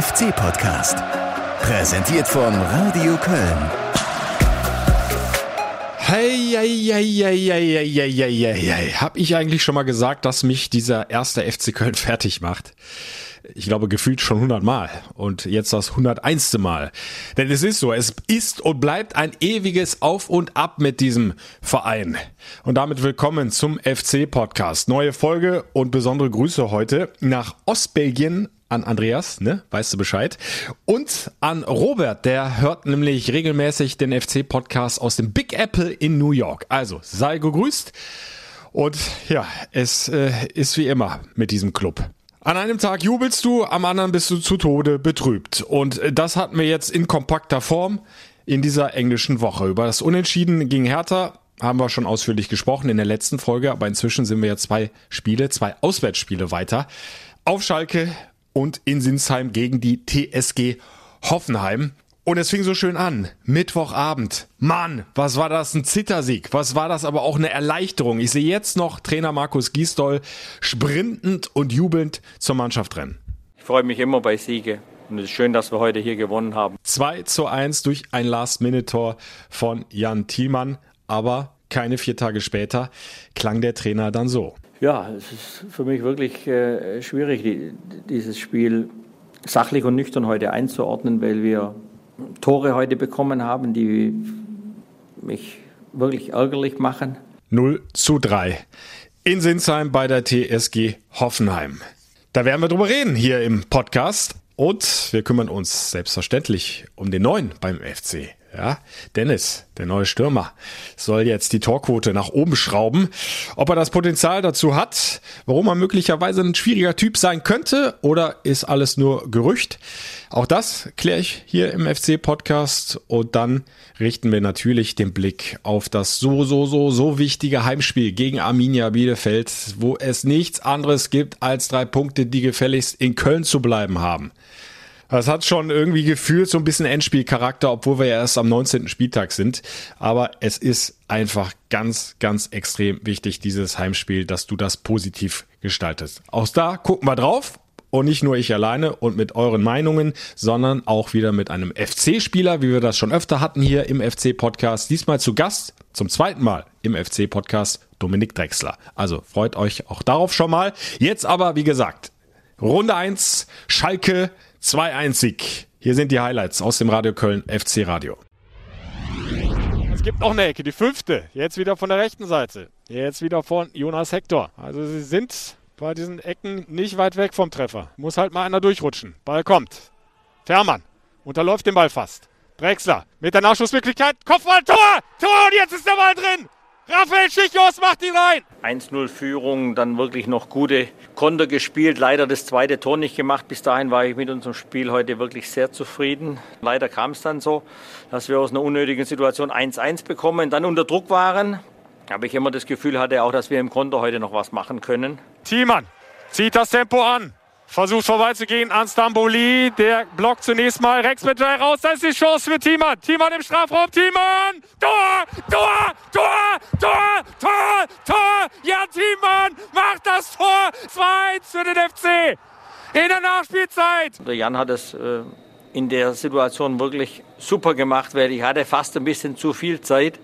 FC-Podcast. Präsentiert von Radio Köln. Hey, hey, hey, hey, hey, hey, hey, hey, hey. Hab ich eigentlich schon mal gesagt, dass mich dieser erste FC Köln fertig macht? Ich glaube, gefühlt schon 100 Mal und jetzt das 101. Mal. Denn es ist so, es ist und bleibt ein ewiges Auf und Ab mit diesem Verein. Und damit willkommen zum FC-Podcast. Neue Folge und besondere Grüße heute nach Ostbelgien an Andreas, ne? Weißt du Bescheid? Und an Robert, der hört nämlich regelmäßig den FC-Podcast aus dem Big Apple in New York. Also sei gegrüßt. Und ja, es äh, ist wie immer mit diesem Club. An einem Tag jubelst du, am anderen bist du zu Tode betrübt. Und äh, das hatten wir jetzt in kompakter Form in dieser englischen Woche. Über das Unentschieden gegen Hertha haben wir schon ausführlich gesprochen in der letzten Folge, aber inzwischen sind wir ja zwei Spiele, zwei Auswärtsspiele weiter. Auf Schalke und in Sinsheim gegen die TSG Hoffenheim. Und es fing so schön an. Mittwochabend. Mann, was war das? Ein Zittersieg. Was war das aber auch eine Erleichterung. Ich sehe jetzt noch Trainer Markus Giesdoll sprintend und jubelnd zur Mannschaft rennen. Ich freue mich immer bei Siege. Und es ist schön, dass wir heute hier gewonnen haben. 2 zu 1 durch ein Last-Minute-Tor von Jan Thielmann. Aber keine vier Tage später klang der Trainer dann so. Ja, es ist für mich wirklich äh, schwierig, die, dieses Spiel sachlich und nüchtern heute einzuordnen, weil wir Tore heute bekommen haben, die mich wirklich ärgerlich machen. 0 zu 3 in Sinsheim bei der TSG Hoffenheim. Da werden wir drüber reden hier im Podcast. Und wir kümmern uns selbstverständlich um den neuen beim FC. Ja, Dennis, der neue Stürmer, soll jetzt die Torquote nach oben schrauben. Ob er das Potenzial dazu hat, warum er möglicherweise ein schwieriger Typ sein könnte oder ist alles nur Gerücht? Auch das kläre ich hier im FC-Podcast und dann richten wir natürlich den Blick auf das so, so, so, so wichtige Heimspiel gegen Arminia Bielefeld, wo es nichts anderes gibt als drei Punkte, die gefälligst in Köln zu bleiben haben. Das hat schon irgendwie gefühlt so ein bisschen Endspielcharakter, obwohl wir ja erst am 19. Spieltag sind. Aber es ist einfach ganz, ganz extrem wichtig, dieses Heimspiel, dass du das positiv gestaltest. Auch da gucken wir drauf. Und nicht nur ich alleine und mit euren Meinungen, sondern auch wieder mit einem FC-Spieler, wie wir das schon öfter hatten hier im FC-Podcast. Diesmal zu Gast, zum zweiten Mal im FC-Podcast, Dominik Drexler. Also freut euch auch darauf schon mal. Jetzt aber, wie gesagt, Runde 1, Schalke 2-1 Sieg. Hier sind die Highlights aus dem Radio Köln FC Radio. Es gibt noch eine Ecke, die fünfte. Jetzt wieder von der rechten Seite. Jetzt wieder von Jonas Hector. Also sie sind bei diesen Ecken nicht weit weg vom Treffer. Muss halt mal einer durchrutschen. Ball kommt. Fährmann unterläuft den Ball fast. Drexler mit der Nachschussmöglichkeit. Kopfball, Tor! Tor und jetzt ist der Ball drin! Raphael Schichos macht ihn rein. 1-0 Führung, dann wirklich noch gute Konter gespielt. Leider das zweite Tor nicht gemacht. Bis dahin war ich mit unserem Spiel heute wirklich sehr zufrieden. Leider kam es dann so, dass wir aus einer unnötigen Situation 1-1 bekommen, dann unter Druck waren. Aber ich immer das Gefühl hatte auch, dass wir im Konter heute noch was machen können. Thiemann zieht das Tempo an. Versucht vorbeizugehen an Stamboli. Der blockt zunächst mal Rex mit raus. Da ist die Chance für Thiemann. Thiemann im Strafraum. Thiemann! Tor! Tor! Tor! Tor! Tor! Tor! Ja, Thiemann macht das Tor. 2 für den FC. In der Nachspielzeit. Der Jan hat es äh, in der Situation wirklich super gemacht, weil ich hatte fast ein bisschen zu viel Zeit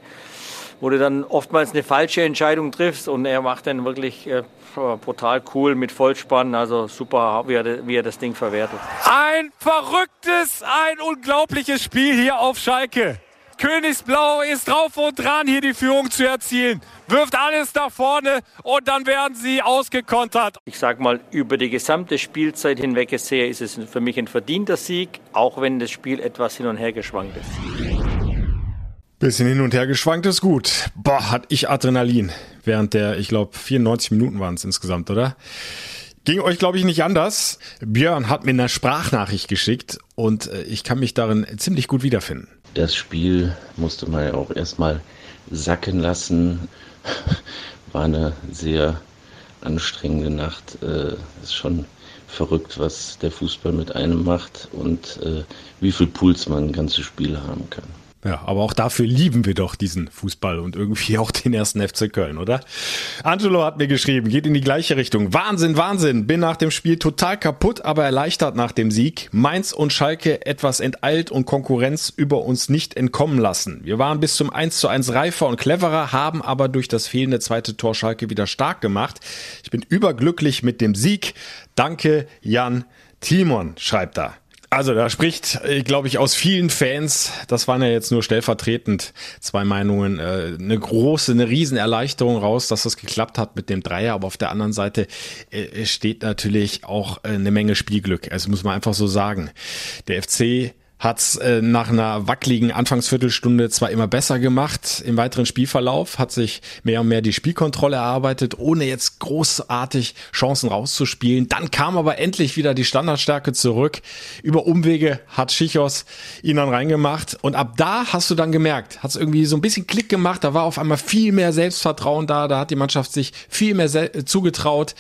wo du dann oftmals eine falsche Entscheidung triffst und er macht dann wirklich äh, brutal cool mit Vollspann, also super, wie er, wie er das Ding verwertet. Ein verrücktes, ein unglaubliches Spiel hier auf Schalke. Königsblau ist drauf und dran, hier die Führung zu erzielen. Wirft alles nach vorne und dann werden sie ausgekontert. Ich sage mal, über die gesamte Spielzeit hinweg gesehen ist es für mich ein verdienter Sieg, auch wenn das Spiel etwas hin und her geschwankt ist. Bisschen hin und her geschwankt ist gut. Boah, hat ich Adrenalin. Während der, ich glaube, 94 Minuten waren es insgesamt, oder? Ging euch, glaube ich, nicht anders. Björn hat mir eine Sprachnachricht geschickt und äh, ich kann mich darin ziemlich gut wiederfinden. Das Spiel musste man ja auch erstmal sacken lassen. War eine sehr anstrengende Nacht. Äh, ist schon verrückt, was der Fußball mit einem macht und äh, wie viel Puls man ein ganzes Spiel haben kann. Ja, aber auch dafür lieben wir doch diesen Fußball und irgendwie auch den ersten FC Köln, oder? Angelo hat mir geschrieben, geht in die gleiche Richtung. Wahnsinn, Wahnsinn. Bin nach dem Spiel total kaputt, aber erleichtert nach dem Sieg. Mainz und Schalke etwas enteilt und Konkurrenz über uns nicht entkommen lassen. Wir waren bis zum 1 zu 1 reifer und cleverer, haben aber durch das fehlende zweite Tor Schalke wieder stark gemacht. Ich bin überglücklich mit dem Sieg. Danke, Jan Timon, schreibt er. Also da spricht, äh, glaube ich, aus vielen Fans, das waren ja jetzt nur stellvertretend zwei Meinungen, äh, eine große, eine Riesenerleichterung raus, dass das geklappt hat mit dem Dreier. Aber auf der anderen Seite äh, steht natürlich auch eine Menge Spielglück. Also muss man einfach so sagen. Der FC hat äh, nach einer wackeligen Anfangsviertelstunde zwar immer besser gemacht im weiteren Spielverlauf, hat sich mehr und mehr die Spielkontrolle erarbeitet, ohne jetzt großartig Chancen rauszuspielen. Dann kam aber endlich wieder die Standardstärke zurück. Über Umwege hat Schichos ihn dann reingemacht. Und ab da hast du dann gemerkt, hat es irgendwie so ein bisschen Klick gemacht, da war auf einmal viel mehr Selbstvertrauen da, da hat die Mannschaft sich viel mehr zugetraut,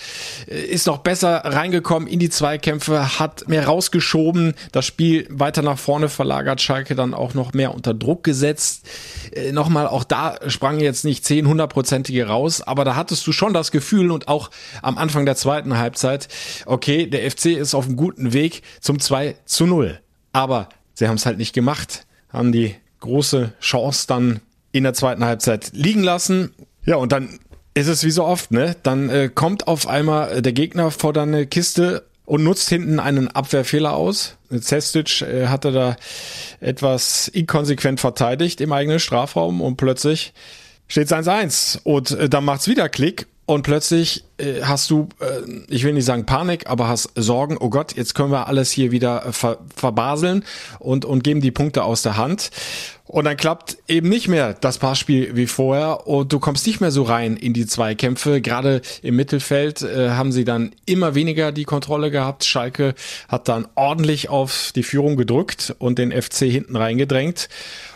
äh, ist noch besser reingekommen in die Zweikämpfe, hat mehr rausgeschoben, das Spiel weiter nach vorne verlagert, Schalke dann auch noch mehr unter Druck gesetzt. Äh, Nochmal, auch da sprang jetzt nicht 10 hundertprozentige raus, aber da hattest du schon das Gefühl und auch am Anfang der zweiten Halbzeit, okay, der FC ist auf einem guten Weg zum 2 zu 0. Aber sie haben es halt nicht gemacht, haben die große Chance dann in der zweiten Halbzeit liegen lassen. Ja, und dann ist es wie so oft, ne? Dann äh, kommt auf einmal der Gegner vor deine Kiste und nutzt hinten einen Abwehrfehler aus. Cestic äh, hatte da etwas inkonsequent verteidigt im eigenen Strafraum und plötzlich steht es 1-1 und äh, dann macht's wieder Klick und plötzlich äh, hast du, äh, ich will nicht sagen Panik, aber hast Sorgen, oh Gott, jetzt können wir alles hier wieder ver verbaseln und, und geben die Punkte aus der Hand. Und dann klappt eben nicht mehr das Passspiel wie vorher und du kommst nicht mehr so rein in die Zweikämpfe. Gerade im Mittelfeld äh, haben sie dann immer weniger die Kontrolle gehabt. Schalke hat dann ordentlich auf die Führung gedrückt und den FC hinten reingedrängt.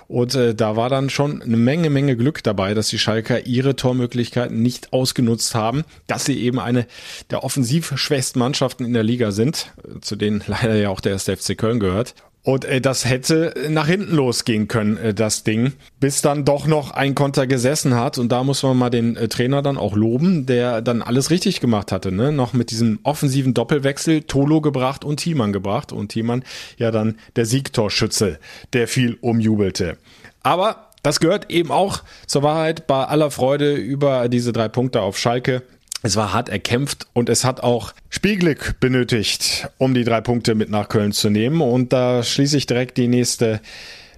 Und äh, da war dann schon eine Menge, Menge Glück dabei, dass die Schalker ihre Tormöglichkeiten nicht ausgenutzt haben, dass sie eben eine der offensiv schwächsten Mannschaften in der Liga sind, zu denen leider ja auch der erste FC Köln gehört. Und äh, das hätte nach hinten losgehen können, äh, das Ding, bis dann doch noch ein Konter gesessen hat. Und da muss man mal den äh, Trainer dann auch loben, der dann alles richtig gemacht hatte. Ne? Noch mit diesem offensiven Doppelwechsel Tolo gebracht und Thiemann gebracht. Und Thiemann ja dann der Siegtorschütze, der viel umjubelte. Aber das gehört eben auch zur Wahrheit bei aller Freude über diese drei Punkte auf Schalke. Es war hart erkämpft und es hat auch Spielglück benötigt, um die drei Punkte mit nach Köln zu nehmen. Und da schließe ich direkt die nächste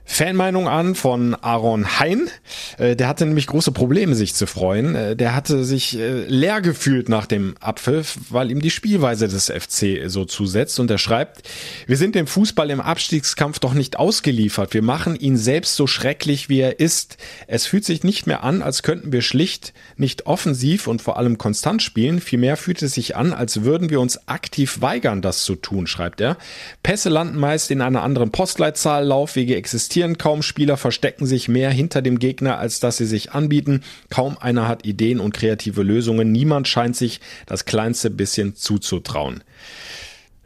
Fanmeinung an von Aaron Hein. Äh, der hatte nämlich große Probleme, sich zu freuen. Äh, der hatte sich äh, leer gefühlt nach dem Abpfiff, weil ihm die Spielweise des FC so zusetzt. Und er schreibt, wir sind dem Fußball im Abstiegskampf doch nicht ausgeliefert. Wir machen ihn selbst so schrecklich, wie er ist. Es fühlt sich nicht mehr an, als könnten wir schlicht nicht offensiv und vor allem konstant spielen. Vielmehr fühlt es sich an, als würden wir uns aktiv weigern, das zu tun, schreibt er. Pässe landen meist in einer anderen Postleitzahl, Laufwege existieren existieren. Kaum Spieler verstecken sich mehr hinter dem Gegner, als dass sie sich anbieten. Kaum einer hat Ideen und kreative Lösungen. Niemand scheint sich das kleinste bisschen zuzutrauen.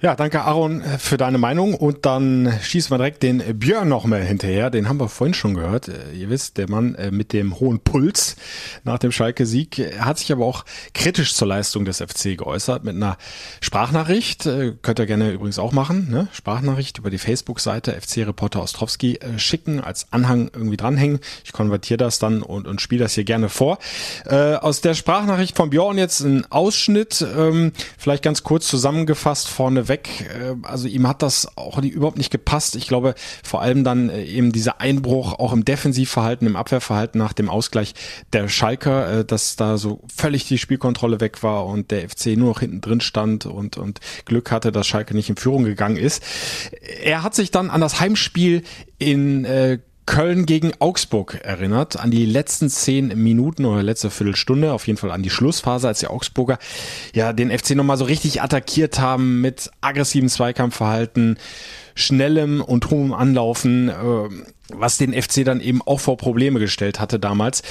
Ja, danke Aaron für deine Meinung und dann schießen wir direkt den Björn noch mal hinterher. Den haben wir vorhin schon gehört. Äh, ihr wisst, der Mann äh, mit dem hohen Puls nach dem Schalke-Sieg hat sich aber auch kritisch zur Leistung des FC geäußert mit einer Sprachnachricht. Äh, könnt ihr gerne übrigens auch machen. Ne? Sprachnachricht über die Facebook-Seite FC Reporter Ostrowski schicken, als Anhang irgendwie dranhängen. Ich konvertiere das dann und, und spiele das hier gerne vor. aus der Sprachnachricht von Björn jetzt ein Ausschnitt, ähm, vielleicht ganz kurz zusammengefasst vorne weg. Äh, also ihm hat das auch überhaupt nicht gepasst. Ich glaube, vor allem dann äh, eben dieser Einbruch auch im Defensivverhalten, im Abwehrverhalten nach dem Ausgleich der Schalker, äh, dass da so völlig die Spielkontrolle weg war und der FC nur noch hinten drin stand und, und Glück hatte, dass Schalke nicht in Führung gegangen ist. Er hat sich dann an das Heimspiel in äh, Köln gegen Augsburg erinnert, an die letzten zehn Minuten oder letzte Viertelstunde, auf jeden Fall an die Schlussphase, als die Augsburger ja den FC nochmal so richtig attackiert haben mit aggressivem Zweikampfverhalten, schnellem und hohem Anlaufen, äh, was den FC dann eben auch vor Probleme gestellt hatte damals.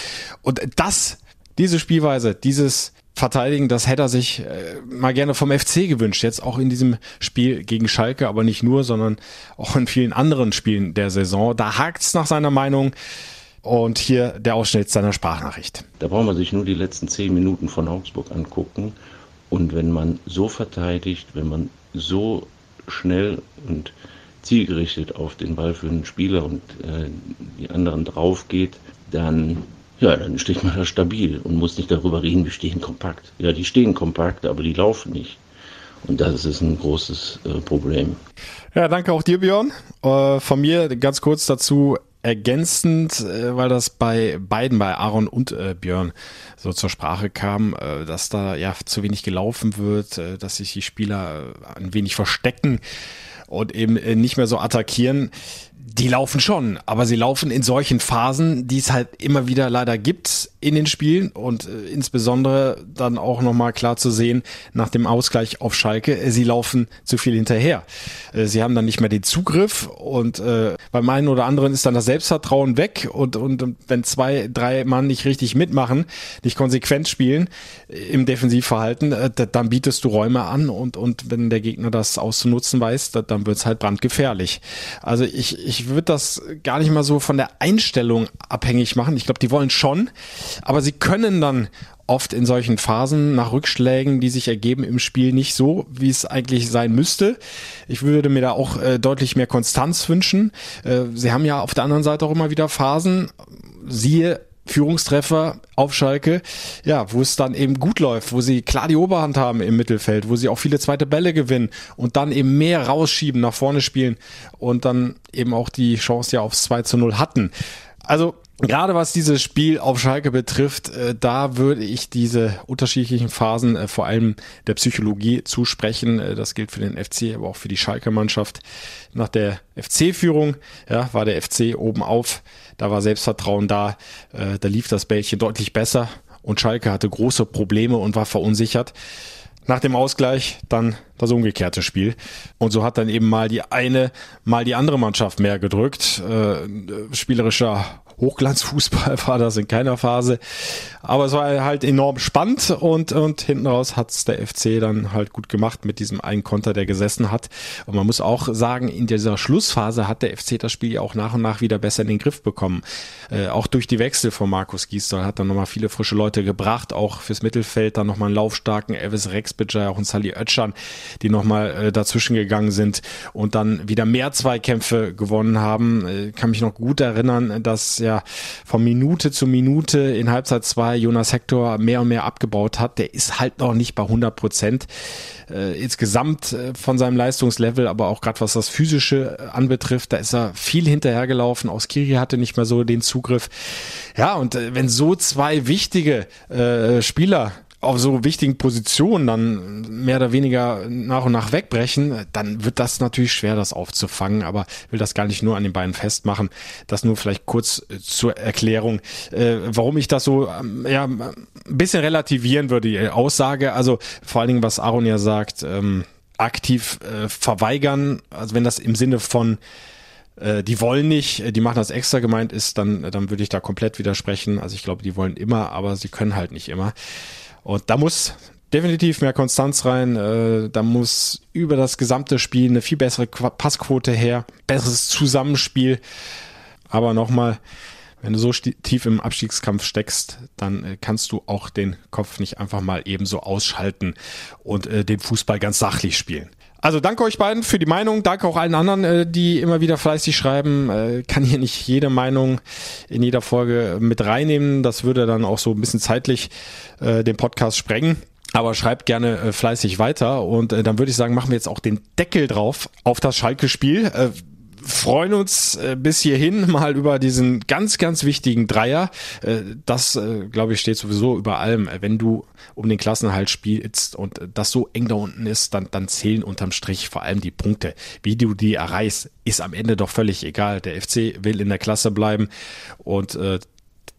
Und das, diese Spielweise, dieses verteidigen, das hätte er sich äh, mal gerne vom FC gewünscht. Jetzt auch in diesem Spiel gegen Schalke, aber nicht nur, sondern auch in vielen anderen Spielen der Saison. Da hakt's nach seiner Meinung. Und hier der Ausschnitt seiner Sprachnachricht. Da braucht man sich nur die letzten zehn Minuten von Augsburg angucken. Und wenn man so verteidigt, wenn man so schnell und zielgerichtet auf den Ball für den Spieler und äh, die anderen drauf geht, dann ja, dann steht man da stabil und muss nicht darüber reden, wir stehen kompakt. Ja, die stehen kompakt, aber die laufen nicht. Und das ist ein großes äh, Problem. Ja, danke auch dir, Björn. Äh, von mir ganz kurz dazu ergänzend, äh, weil das bei beiden, bei Aaron und äh, Björn, so zur Sprache kam, äh, dass da ja zu wenig gelaufen wird, äh, dass sich die Spieler ein wenig verstecken und eben nicht mehr so attackieren. Die laufen schon, aber sie laufen in solchen Phasen, die es halt immer wieder leider gibt in den Spielen und äh, insbesondere dann auch nochmal klar zu sehen nach dem Ausgleich auf Schalke, äh, sie laufen zu viel hinterher. Äh, sie haben dann nicht mehr den Zugriff und äh, beim einen oder anderen ist dann das Selbstvertrauen weg und, und, wenn zwei, drei Mann nicht richtig mitmachen, nicht konsequent spielen äh, im Defensivverhalten, äh, dann bietest du Räume an und, und wenn der Gegner das auszunutzen weiß, dann wird's halt brandgefährlich. Also ich, ich würde das gar nicht mal so von der Einstellung abhängig machen. Ich glaube, die wollen schon, aber sie können dann oft in solchen Phasen nach Rückschlägen, die sich ergeben im Spiel, nicht so, wie es eigentlich sein müsste. Ich würde mir da auch äh, deutlich mehr Konstanz wünschen. Äh, sie haben ja auf der anderen Seite auch immer wieder Phasen, siehe Führungstreffer auf Schalke, ja, wo es dann eben gut läuft, wo sie klar die Oberhand haben im Mittelfeld, wo sie auch viele zweite Bälle gewinnen und dann eben mehr rausschieben, nach vorne spielen und dann eben auch die Chance ja aufs 2 zu 0 hatten. Also Gerade was dieses Spiel auf Schalke betrifft, äh, da würde ich diese unterschiedlichen Phasen äh, vor allem der Psychologie zusprechen. Äh, das gilt für den FC, aber auch für die Schalke-Mannschaft. Nach der FC-Führung ja, war der FC oben auf, da war Selbstvertrauen da, da lief das Bällchen deutlich besser und Schalke hatte große Probleme und war verunsichert. Nach dem Ausgleich dann das umgekehrte Spiel. Und so hat dann eben mal die eine, mal die andere Mannschaft mehr gedrückt. Äh, spielerischer Hochglanzfußball war das in keiner Phase. Aber es war halt enorm spannend und, und hinten raus hat's der FC dann halt gut gemacht mit diesem einen Konter, der gesessen hat. Und man muss auch sagen, in dieser Schlussphase hat der FC das Spiel ja auch nach und nach wieder besser in den Griff bekommen. Äh, auch durch die Wechsel von Markus Gisdol hat dann nochmal viele frische Leute gebracht, auch fürs Mittelfeld dann nochmal einen laufstarken Elvis Rexbidger, auch einen Sally Oetschan, die nochmal äh, dazwischen gegangen sind und dann wieder mehr Zweikämpfe gewonnen haben. Äh, kann mich noch gut erinnern, dass ja von Minute zu Minute in Halbzeit zwei Jonas Hector mehr und mehr abgebaut hat. Der ist halt noch nicht bei 100 Prozent äh, insgesamt äh, von seinem Leistungslevel, aber auch gerade was das Physische äh, anbetrifft, da ist er viel hinterhergelaufen. Aus Kiri hatte nicht mehr so den Zugriff. Ja, und äh, wenn so zwei wichtige Spieler auf so wichtigen Positionen dann mehr oder weniger nach und nach wegbrechen, dann wird das natürlich schwer, das aufzufangen. Aber will das gar nicht nur an den beiden festmachen. Das nur vielleicht kurz äh, zur Erklärung, äh, warum ich das so ähm, ja, ein bisschen relativieren würde, die Aussage. Also vor allen Dingen, was Aaron ja sagt, ähm, aktiv äh, verweigern, also wenn das im Sinne von äh, die wollen nicht, die machen das extra gemeint ist, dann, dann würde ich da komplett widersprechen. Also ich glaube, die wollen immer, aber sie können halt nicht immer. Und da muss definitiv mehr Konstanz rein. Äh, da muss über das gesamte Spiel eine viel bessere Passquote her, besseres Zusammenspiel. Aber nochmal, wenn du so tief im Abstiegskampf steckst, dann äh, kannst du auch den Kopf nicht einfach mal ebenso ausschalten und äh, den Fußball ganz sachlich spielen. Also danke euch beiden für die Meinung, danke auch allen anderen, äh, die immer wieder fleißig schreiben. Äh, kann hier nicht jede Meinung in jeder Folge mit reinnehmen. Das würde dann auch so ein bisschen zeitlich äh, den Podcast sprengen. Aber schreibt gerne äh, fleißig weiter und äh, dann würde ich sagen, machen wir jetzt auch den Deckel drauf auf das Schalke-Spiel. Freuen uns äh, bis hierhin mal über diesen ganz, ganz wichtigen Dreier. Äh, das, äh, glaube ich, steht sowieso über allem. Wenn du um den Klassenhalt spielst und das so eng da unten ist, dann, dann zählen unterm Strich vor allem die Punkte. Wie du die erreichst, ist am Ende doch völlig egal. Der FC will in der Klasse bleiben und äh,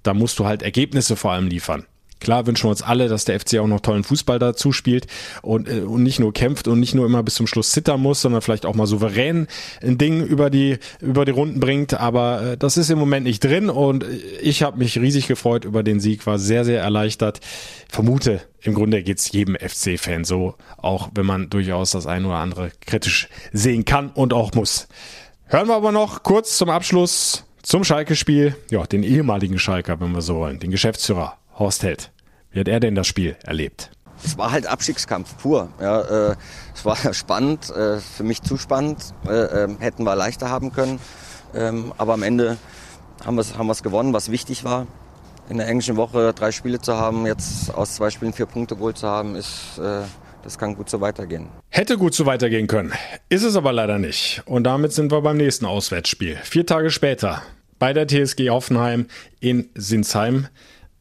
da musst du halt Ergebnisse vor allem liefern. Klar wünschen wir uns alle, dass der FC auch noch tollen Fußball dazu spielt und, äh, und nicht nur kämpft und nicht nur immer bis zum Schluss zittern muss, sondern vielleicht auch mal souverän ein Ding über die, über die Runden bringt. Aber äh, das ist im Moment nicht drin und ich habe mich riesig gefreut über den Sieg, war sehr, sehr erleichtert. Vermute, im Grunde geht's jedem FC-Fan so, auch wenn man durchaus das ein oder andere kritisch sehen kann und auch muss. Hören wir aber noch kurz zum Abschluss zum Schalke-Spiel, ja, den ehemaligen Schalker, wenn wir so wollen, den Geschäftsführer Horst Held. Wie hat er denn das Spiel erlebt? Es war halt Abstiegskampf pur. Ja, äh, es war spannend, äh, für mich zu spannend. Äh, ähm, hätten wir leichter haben können. Ähm, aber am Ende haben wir es haben gewonnen, was wichtig war. In der englischen Woche drei Spiele zu haben, jetzt aus zwei Spielen vier Punkte geholt zu haben, ist, äh, das kann gut so weitergehen. Hätte gut so weitergehen können. Ist es aber leider nicht. Und damit sind wir beim nächsten Auswärtsspiel. Vier Tage später bei der TSG Hoffenheim in Sinsheim.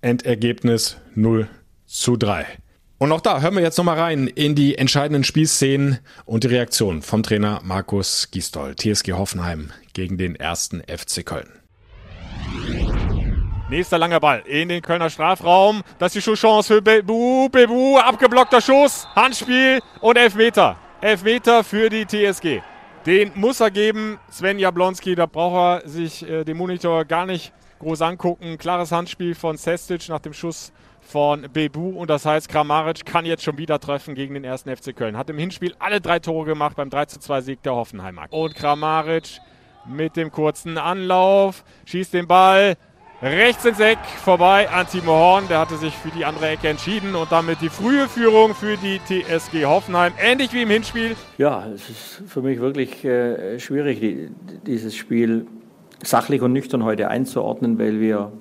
Endergebnis 0 zu 3. Und auch da hören wir jetzt nochmal rein in die entscheidenden Spielszenen und die Reaktion vom Trainer Markus Gisdol, TSG Hoffenheim gegen den ersten FC Köln. Nächster langer Ball in den Kölner Strafraum. Das ist die Chance für Bebu. Bebu, abgeblockter Schuss, Handspiel und Elfmeter. Elfmeter für die TSG. Den muss er geben, Sven Jablonski. Da braucht er sich äh, den Monitor gar nicht groß angucken. Klares Handspiel von Sestic nach dem Schuss von Bebu. Und das heißt, Kramaric kann jetzt schon wieder treffen gegen den ersten FC Köln. Hat im Hinspiel alle drei Tore gemacht beim 3:2 Sieg der Hoffenheimer. Und Kramaric mit dem kurzen Anlauf schießt den Ball rechts ins Eck vorbei an Timo Horn. Der hatte sich für die andere Ecke entschieden und damit die frühe Führung für die TSG Hoffenheim. Ähnlich wie im Hinspiel. Ja, es ist für mich wirklich äh, schwierig, die, dieses Spiel sachlich und nüchtern heute einzuordnen, weil wir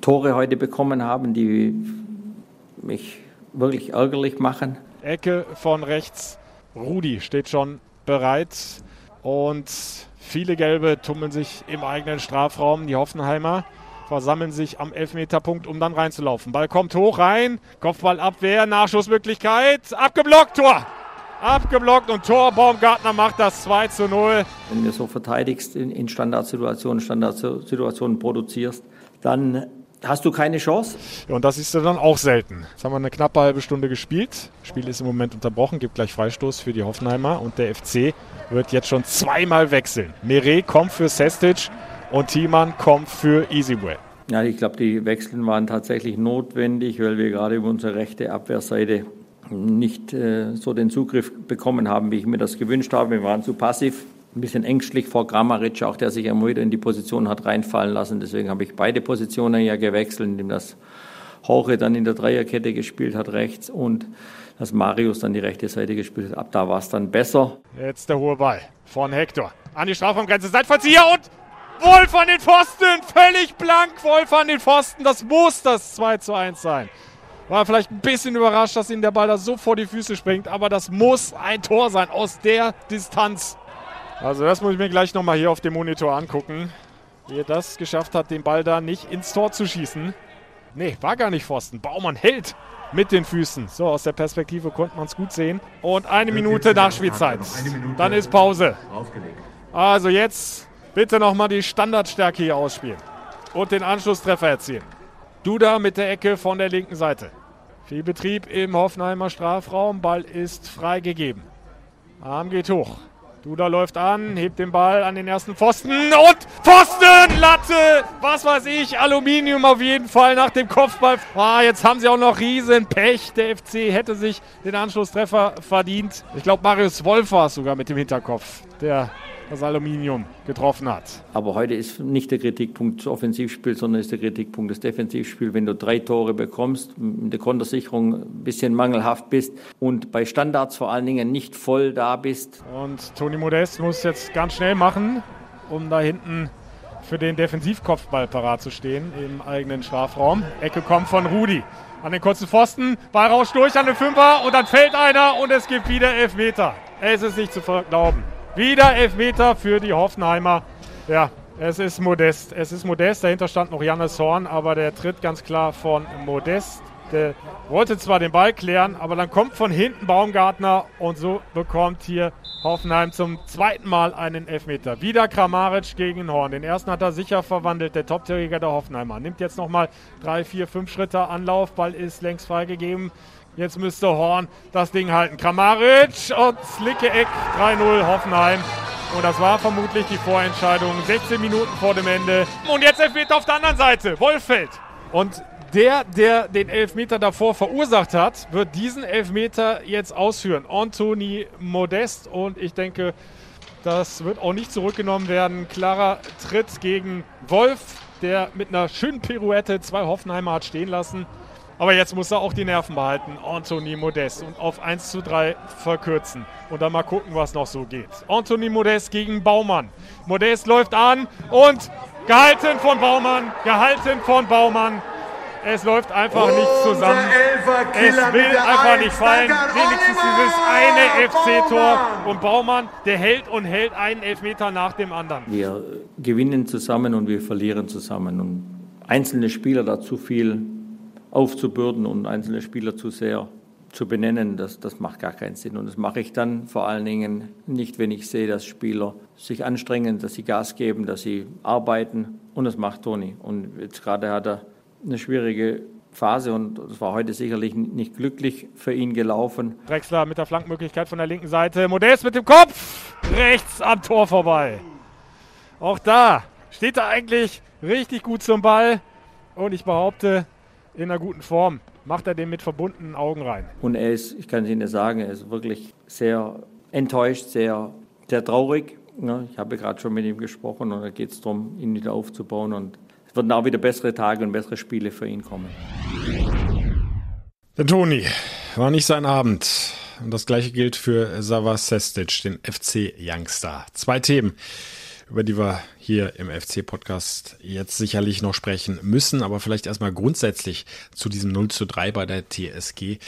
Tore heute bekommen haben, die mich wirklich ärgerlich machen. Ecke von rechts. Rudi steht schon bereit und viele Gelbe tummeln sich im eigenen Strafraum. Die Hoffenheimer versammeln sich am Elfmeterpunkt, um dann reinzulaufen. Ball kommt hoch rein, Kopfballabwehr, Nachschussmöglichkeit, abgeblockt, Tor! Abgeblockt und Tor, Baumgartner macht das 2 zu 0. Wenn du so verteidigst in, Standardsituationen, Standardsituationen produzierst, dann hast du keine Chance. Und das ist dann auch selten. Jetzt haben wir eine knappe halbe Stunde gespielt. Das Spiel ist im Moment unterbrochen, gibt gleich Freistoß für die Hoffenheimer und der FC wird jetzt schon zweimal wechseln. Meret kommt für Sestic und Thiemann kommt für Easyway. Ja, ich glaube, die Wechseln waren tatsächlich notwendig, weil wir gerade über unsere rechte Abwehrseite nicht äh, so den Zugriff bekommen haben, wie ich mir das gewünscht habe. Wir waren zu passiv, ein bisschen ängstlich vor Grammaric, auch der sich immer wieder in die Position hat reinfallen lassen. Deswegen habe ich beide Positionen ja gewechselt, indem das Hauche dann in der Dreierkette gespielt hat rechts und dass Marius dann die rechte Seite gespielt hat. Ab da war es dann besser. Jetzt der hohe Ball von Hector. An die Strafraumgrenze, Seitfallzieher und Wolf an den Pfosten, völlig blank, Wolf an den Pfosten. Das muss das 2 zu 1 sein. War vielleicht ein bisschen überrascht, dass ihm der Ball da so vor die Füße springt, aber das muss ein Tor sein aus der Distanz. Also das muss ich mir gleich nochmal hier auf dem Monitor angucken, wie er das geschafft hat, den Ball da nicht ins Tor zu schießen. Nee, war gar nicht Pfosten. Baumann hält mit den Füßen. So, aus der Perspektive konnte man es gut sehen. Und eine Minute Nachspielzeit. Dann ist Pause. Also jetzt Bitte nochmal die Standardstärke hier ausspielen. Und den Anschlusstreffer erzielen. Duda mit der Ecke von der linken Seite. Viel Betrieb im Hoffenheimer Strafraum. Ball ist freigegeben. Arm geht hoch. Duda läuft an, hebt den Ball an den ersten Pfosten und Pfosten, Latte, was weiß ich, Aluminium auf jeden Fall nach dem Kopfball. Ah, jetzt haben sie auch noch riesen Pech. Der FC hätte sich den Anschlusstreffer verdient. Ich glaube, Marius Wolf war es sogar mit dem Hinterkopf, der das Aluminium getroffen hat. Aber heute ist nicht der Kritikpunkt das Offensivspiel, sondern ist der Kritikpunkt das Defensivspiel. Wenn du drei Tore bekommst, in der Kontersicherung ein bisschen mangelhaft bist und bei Standards vor allen Dingen nicht voll da bist. Und Toni Modest muss jetzt ganz schnell machen, um da hinten für den Defensivkopfball parat zu stehen im eigenen Strafraum. Ecke kommt von Rudi. An den kurzen Pfosten, Ball rauscht durch an den Fünfer und dann fällt einer und es gibt wieder Elfmeter. Es ist nicht zu glauben. Wieder Elfmeter für die Hoffenheimer. Ja, es ist Modest. Es ist Modest. Dahinter stand noch Jannes Horn, aber der tritt ganz klar von Modest. Der wollte zwar den Ball klären, aber dann kommt von hinten Baumgartner und so bekommt hier Hoffenheim zum zweiten Mal einen Elfmeter. Wieder Kramaric gegen Horn. Den ersten hat er sicher verwandelt, der Top-Torjäger der Hoffenheimer. Nimmt jetzt nochmal drei, vier, fünf Schritte Anlauf. Ball ist längst freigegeben. Jetzt müsste Horn das Ding halten. Kramaric und Slicke Eck 3-0 Hoffenheim. Und das war vermutlich die Vorentscheidung. 16 Minuten vor dem Ende. Und jetzt Elfmeter auf der anderen Seite. Wolfeld. Und der, der den Elfmeter davor verursacht hat, wird diesen Elfmeter jetzt ausführen. Anthony Modest. Und ich denke, das wird auch nicht zurückgenommen werden. Klarer Tritt gegen Wolf, der mit einer schönen Pirouette zwei Hoffenheimer hat stehen lassen. Aber jetzt muss er auch die Nerven behalten, Anthony Modest, und auf 1 zu 3 verkürzen. Und dann mal gucken, was noch so geht. Anthony Modest gegen Baumann. Modest läuft an und gehalten von Baumann, gehalten von Baumann. Es läuft einfach nicht zusammen. Es will einfach nicht fallen. Wenigstens dieses eine FC-Tor. Und Baumann, der hält und hält einen Elfmeter nach dem anderen. Wir gewinnen zusammen und wir verlieren zusammen. Und einzelne Spieler da zu viel aufzubürden und einzelne Spieler zu sehr zu benennen, das, das macht gar keinen Sinn. Und das mache ich dann vor allen Dingen nicht, wenn ich sehe, dass Spieler sich anstrengen, dass sie Gas geben, dass sie arbeiten. Und das macht Toni. Und jetzt gerade hat er eine schwierige Phase und es war heute sicherlich nicht glücklich für ihn gelaufen. Drexler mit der Flankmöglichkeit von der linken Seite. Modest mit dem Kopf. Rechts am Tor vorbei. Auch da steht er eigentlich richtig gut zum Ball. Und ich behaupte, in einer guten Form. Macht er den mit verbundenen Augen rein. Und er ist, ich kann es Ihnen sagen, er ist wirklich sehr enttäuscht, sehr, sehr traurig. Ich habe gerade schon mit ihm gesprochen und da geht es darum, ihn wieder aufzubauen. Und es werden auch wieder bessere Tage und bessere Spiele für ihn kommen. Der Toni war nicht sein Abend. Und das gleiche gilt für Savas Sestic, den FC Youngster. Zwei Themen, über die wir hier im FC-Podcast jetzt sicherlich noch sprechen müssen, aber vielleicht erstmal grundsätzlich zu diesem 0 zu 3 bei der TSG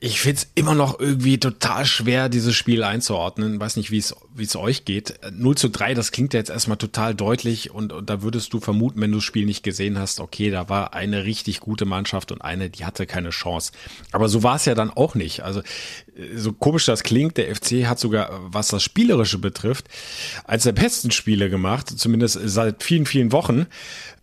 ich finde es immer noch irgendwie total schwer, dieses Spiel einzuordnen. Weiß nicht, wie es wie es euch geht. 0 zu 3, das klingt ja jetzt erstmal total deutlich und, und da würdest du vermuten, wenn du das Spiel nicht gesehen hast, okay, da war eine richtig gute Mannschaft und eine, die hatte keine Chance. Aber so war es ja dann auch nicht. Also so komisch das klingt, der FC hat sogar, was das Spielerische betrifft, als der besten Spiele gemacht, zumindest seit vielen, vielen Wochen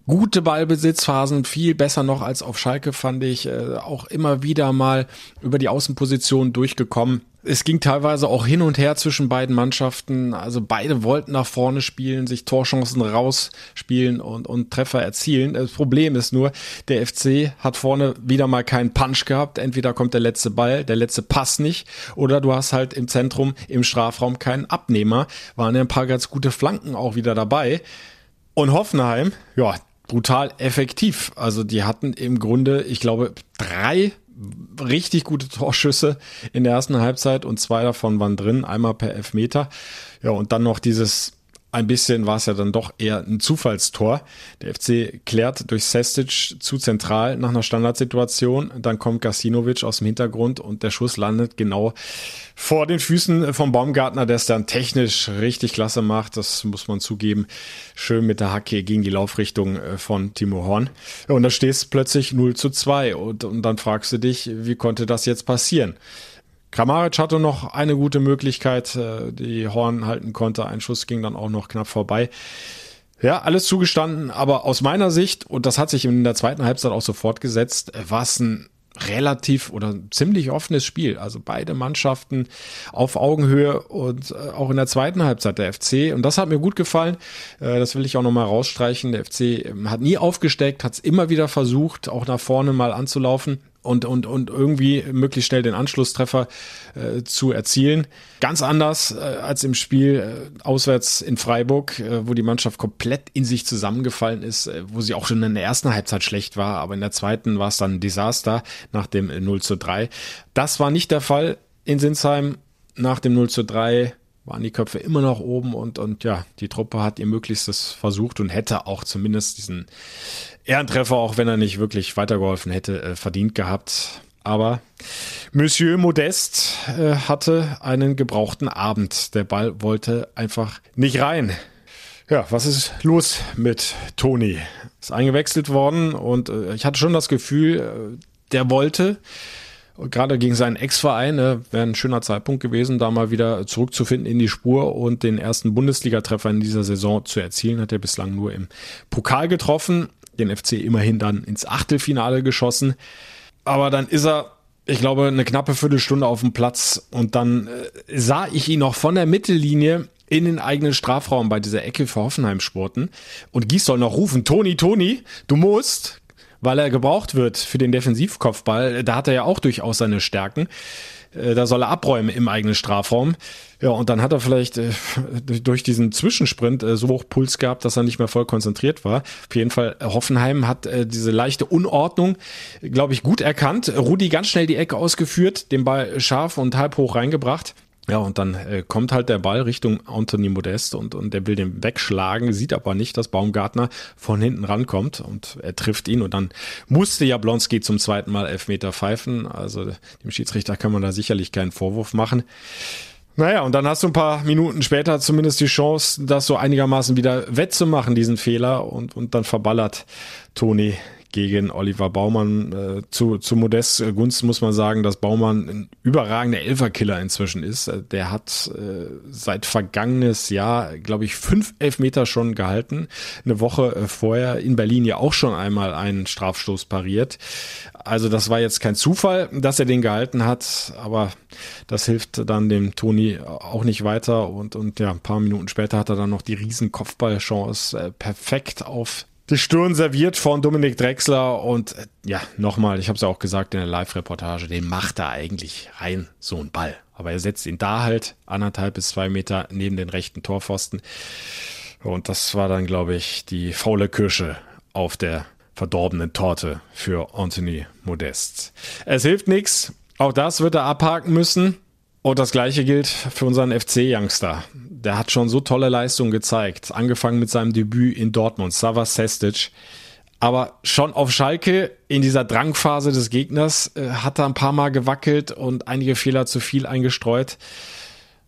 gute Ballbesitzphasen, viel besser noch als auf Schalke, fand ich, äh, auch immer wieder mal über die Außenposition durchgekommen. Es ging teilweise auch hin und her zwischen beiden Mannschaften. Also beide wollten nach vorne spielen, sich Torchancen rausspielen und, und Treffer erzielen. Das Problem ist nur, der FC hat vorne wieder mal keinen Punch gehabt. Entweder kommt der letzte Ball, der letzte Pass nicht, oder du hast halt im Zentrum, im Strafraum keinen Abnehmer. Waren ja ein paar ganz gute Flanken auch wieder dabei. Und Hoffenheim, ja, brutal effektiv. Also die hatten im Grunde, ich glaube, drei richtig gute Torschüsse in der ersten Halbzeit und zwei davon waren drin, einmal per Elfmeter. Ja, und dann noch dieses ein bisschen war es ja dann doch eher ein Zufallstor. Der FC klärt durch Sestic zu zentral nach einer Standardsituation. Dann kommt Gasinovic aus dem Hintergrund und der Schuss landet genau vor den Füßen vom Baumgartner, der es dann technisch richtig klasse macht. Das muss man zugeben. Schön mit der Hacke gegen die Laufrichtung äh, von Timo Horn. Und da stehst plötzlich 0 zu 2 und, und dann fragst du dich, wie konnte das jetzt passieren? Kramaric hatte noch eine gute Möglichkeit, äh, die Horn halten konnte. Ein Schuss ging dann auch noch knapp vorbei. Ja, alles zugestanden, aber aus meiner Sicht, und das hat sich in der zweiten Halbzeit auch so fortgesetzt, äh, war es ein relativ oder ziemlich offenes Spiel. Also beide Mannschaften auf Augenhöhe und äh, auch in der zweiten Halbzeit der FC. Und das hat mir gut gefallen. Das will ich auch nochmal rausstreichen. Der FC ähm, hat nie aufgesteckt, hat es immer wieder versucht, auch nach vorne mal anzulaufen und, und, und irgendwie möglichst schnell den Anschlusstreffer äh, zu erzielen. Ganz anders äh, als im Spiel äh, auswärts in Freiburg, äh, wo die Mannschaft komplett in sich zusammengefallen ist, äh, wo sie auch schon in der ersten Halbzeit schlecht war, aber in der zweiten war es dann ein Desaster nach dem 0 zu 3. Das war nicht der Fall in Sinsheim nach dem 0 zu 3 waren die Köpfe immer noch oben und, und ja, die Truppe hat ihr Möglichstes versucht und hätte auch zumindest diesen Ehrentreffer, auch wenn er nicht wirklich weitergeholfen hätte, äh, verdient gehabt. Aber Monsieur Modest äh, hatte einen gebrauchten Abend. Der Ball wollte einfach nicht rein. Ja, was ist los mit Toni? Ist eingewechselt worden und äh, ich hatte schon das Gefühl, der wollte. Gerade gegen seinen Ex-Verein äh, wäre ein schöner Zeitpunkt gewesen, da mal wieder zurückzufinden in die Spur und den ersten Bundesliga-Treffer in dieser Saison zu erzielen. Hat er bislang nur im Pokal getroffen, den FC immerhin dann ins Achtelfinale geschossen. Aber dann ist er ich glaube, eine knappe Viertelstunde auf dem Platz und dann äh, sah ich ihn noch von der Mittellinie in den eigenen Strafraum bei dieser Ecke für Hoffenheim sporten und Gies soll noch rufen, Toni, Toni, du musst, weil er gebraucht wird für den Defensivkopfball. Da hat er ja auch durchaus seine Stärken. Äh, da soll er abräumen im eigenen Strafraum. Ja, und dann hat er vielleicht äh, durch diesen Zwischensprint äh, so hoch Puls gehabt, dass er nicht mehr voll konzentriert war. Auf jeden Fall, Hoffenheim hat diese leichte Unordnung, glaube ich, gut erkannt. Rudi ganz schnell die Ecke ausgeführt, den Ball scharf und halb hoch reingebracht. Ja, und dann äh, kommt halt der Ball Richtung Anthony Modest und, und der will den wegschlagen, sieht aber nicht, dass Baumgartner von hinten rankommt und er trifft ihn und dann musste Jablonski zum zweiten Mal Elfmeter pfeifen. Also dem Schiedsrichter kann man da sicherlich keinen Vorwurf machen. Naja, und dann hast du ein paar Minuten später zumindest die Chance, das so einigermaßen wieder wettzumachen, diesen Fehler, und, und dann verballert Toni gegen Oliver Baumann. Äh, zu, zu Modest Gunst muss man sagen, dass Baumann ein überragender Elferkiller inzwischen ist. Äh, der hat äh, seit vergangenes Jahr, glaube ich, fünf Elfmeter schon gehalten. Eine Woche äh, vorher in Berlin ja auch schon einmal einen Strafstoß pariert. Also das war jetzt kein Zufall, dass er den gehalten hat, aber das hilft dann dem Toni auch nicht weiter. Und, und ja, ein paar Minuten später hat er dann noch die riesen Kopfballchance äh, perfekt auf die Stirn serviert von Dominik Drexler und äh, ja, nochmal, ich habe es ja auch gesagt in der Live-Reportage, den macht er eigentlich rein so ein Ball. Aber er setzt ihn da halt anderthalb bis zwei Meter neben den rechten Torpfosten. Und das war dann, glaube ich, die faule Kirsche auf der verdorbenen Torte für Anthony Modest. Es hilft nichts. Auch das wird er abhaken müssen. Und das gleiche gilt für unseren FC-Youngster. Der hat schon so tolle Leistungen gezeigt. Angefangen mit seinem Debüt in Dortmund, Savas Sestic. Aber schon auf Schalke in dieser Drangphase des Gegners äh, hat er ein paar Mal gewackelt und einige Fehler zu viel eingestreut.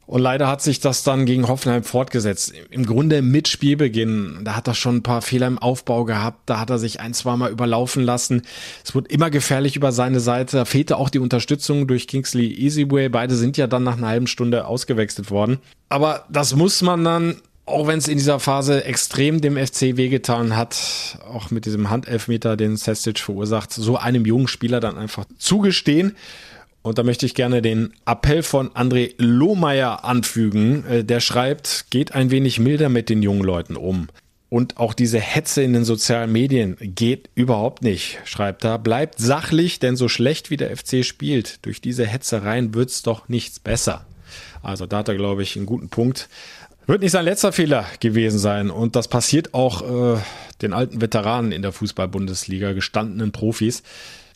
Und leider hat sich das dann gegen Hoffenheim fortgesetzt. Im Grunde mit Spielbeginn, da hat er schon ein paar Fehler im Aufbau gehabt, da hat er sich ein, zwei Mal überlaufen lassen. Es wurde immer gefährlich über seine Seite. Da fehlte auch die Unterstützung durch Kingsley Easyway. Beide sind ja dann nach einer halben Stunde ausgewechselt worden. Aber das muss man dann auch wenn es in dieser Phase extrem dem FC wehgetan hat, auch mit diesem Handelfmeter, den Sestic verursacht, so einem jungen Spieler dann einfach zugestehen. Und da möchte ich gerne den Appell von André Lohmeier anfügen. Äh, der schreibt, geht ein wenig milder mit den jungen Leuten um. Und auch diese Hetze in den sozialen Medien geht überhaupt nicht, schreibt er. Bleibt sachlich, denn so schlecht wie der FC spielt, durch diese Hetzereien wird's doch nichts besser. Also da hat er, glaube ich, einen guten Punkt. Wird nicht sein letzter Fehler gewesen sein. Und das passiert auch äh, den alten Veteranen in der Fußball-Bundesliga, gestandenen Profis.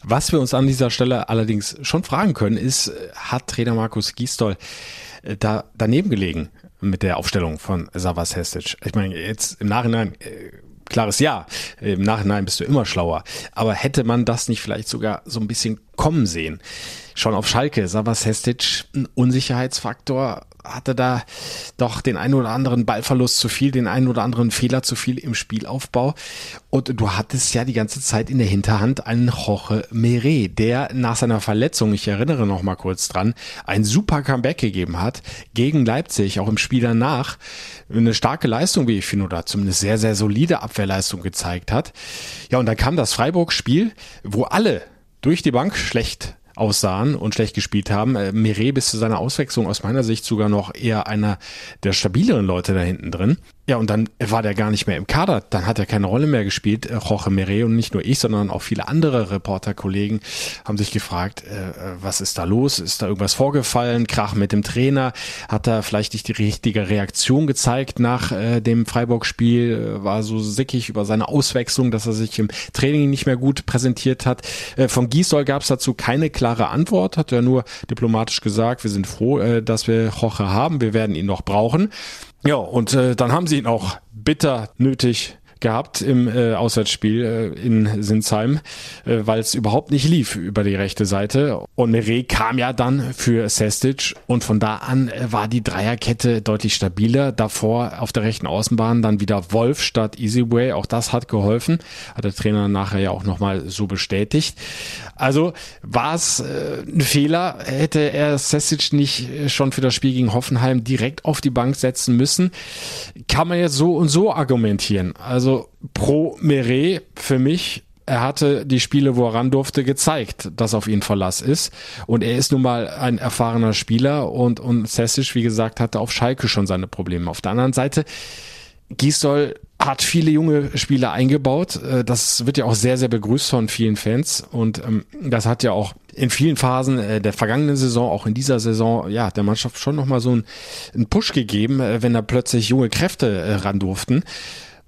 Was wir uns an dieser Stelle allerdings schon fragen können, ist, hat Trainer Markus Gisdol äh, da daneben gelegen mit der Aufstellung von Savas Hestic? Ich meine, jetzt im Nachhinein, äh, klares Ja, im Nachhinein bist du immer schlauer. Aber hätte man das nicht vielleicht sogar so ein bisschen kommen sehen? Schon auf Schalke, Savas Hestic, ein Unsicherheitsfaktor, hatte da doch den einen oder anderen Ballverlust zu viel, den einen oder anderen Fehler zu viel im Spielaufbau. Und du hattest ja die ganze Zeit in der Hinterhand einen Jorge Meret, der nach seiner Verletzung, ich erinnere noch mal kurz dran, ein super Comeback gegeben hat gegen Leipzig, auch im Spiel danach. Eine starke Leistung, wie ich finde, oder zumindest sehr, sehr solide Abwehrleistung gezeigt hat. Ja, und dann kam das Freiburg-Spiel, wo alle durch die Bank schlecht aussahen und schlecht gespielt haben. Äh, Mire bis zu seiner Auswechslung aus meiner Sicht sogar noch eher einer der stabileren Leute da hinten drin. Ja, und dann war der gar nicht mehr im Kader. Dann hat er keine Rolle mehr gespielt, äh, Jorge Mere. Und nicht nur ich, sondern auch viele andere Reporterkollegen haben sich gefragt, äh, äh, was ist da los? Ist da irgendwas vorgefallen? Krach mit dem Trainer? Hat er vielleicht nicht die richtige Reaktion gezeigt nach äh, dem Freiburg-Spiel? Äh, war so sickig über seine Auswechslung, dass er sich im Training nicht mehr gut präsentiert hat. Äh, von Gisdol gab es dazu keine klare Antwort. Hat er nur diplomatisch gesagt, wir sind froh, dass wir Jorge haben. Wir werden ihn noch brauchen. Ja, und äh, dann haben sie ihn auch bitter nötig gehabt im äh, Auswärtsspiel äh, in Sinsheim, äh, weil es überhaupt nicht lief über die rechte Seite. Und Meret kam ja dann für Sestic und von da an äh, war die Dreierkette deutlich stabiler. Davor auf der rechten Außenbahn dann wieder Wolf statt Easyway. Auch das hat geholfen. Hat der Trainer nachher ja auch nochmal so bestätigt. Also war es äh, ein Fehler, hätte er Sesic nicht schon für das Spiel gegen Hoffenheim direkt auf die Bank setzen müssen. Kann man jetzt so und so argumentieren. Also pro Meret für mich er hatte die Spiele, wo er ran durfte, gezeigt, dass auf ihn Verlass ist. Und er ist nun mal ein erfahrener Spieler und, und Sessic, wie gesagt, hatte auf Schalke schon seine Probleme. Auf der anderen Seite, Gisdol hat viele junge Spieler eingebaut. Äh, das wird ja auch sehr, sehr begrüßt von vielen Fans. Und ähm, das hat ja auch in vielen Phasen äh, der vergangenen Saison, auch in dieser Saison, ja, der Mannschaft schon nochmal so einen, Push gegeben, äh, wenn da plötzlich junge Kräfte ran durften.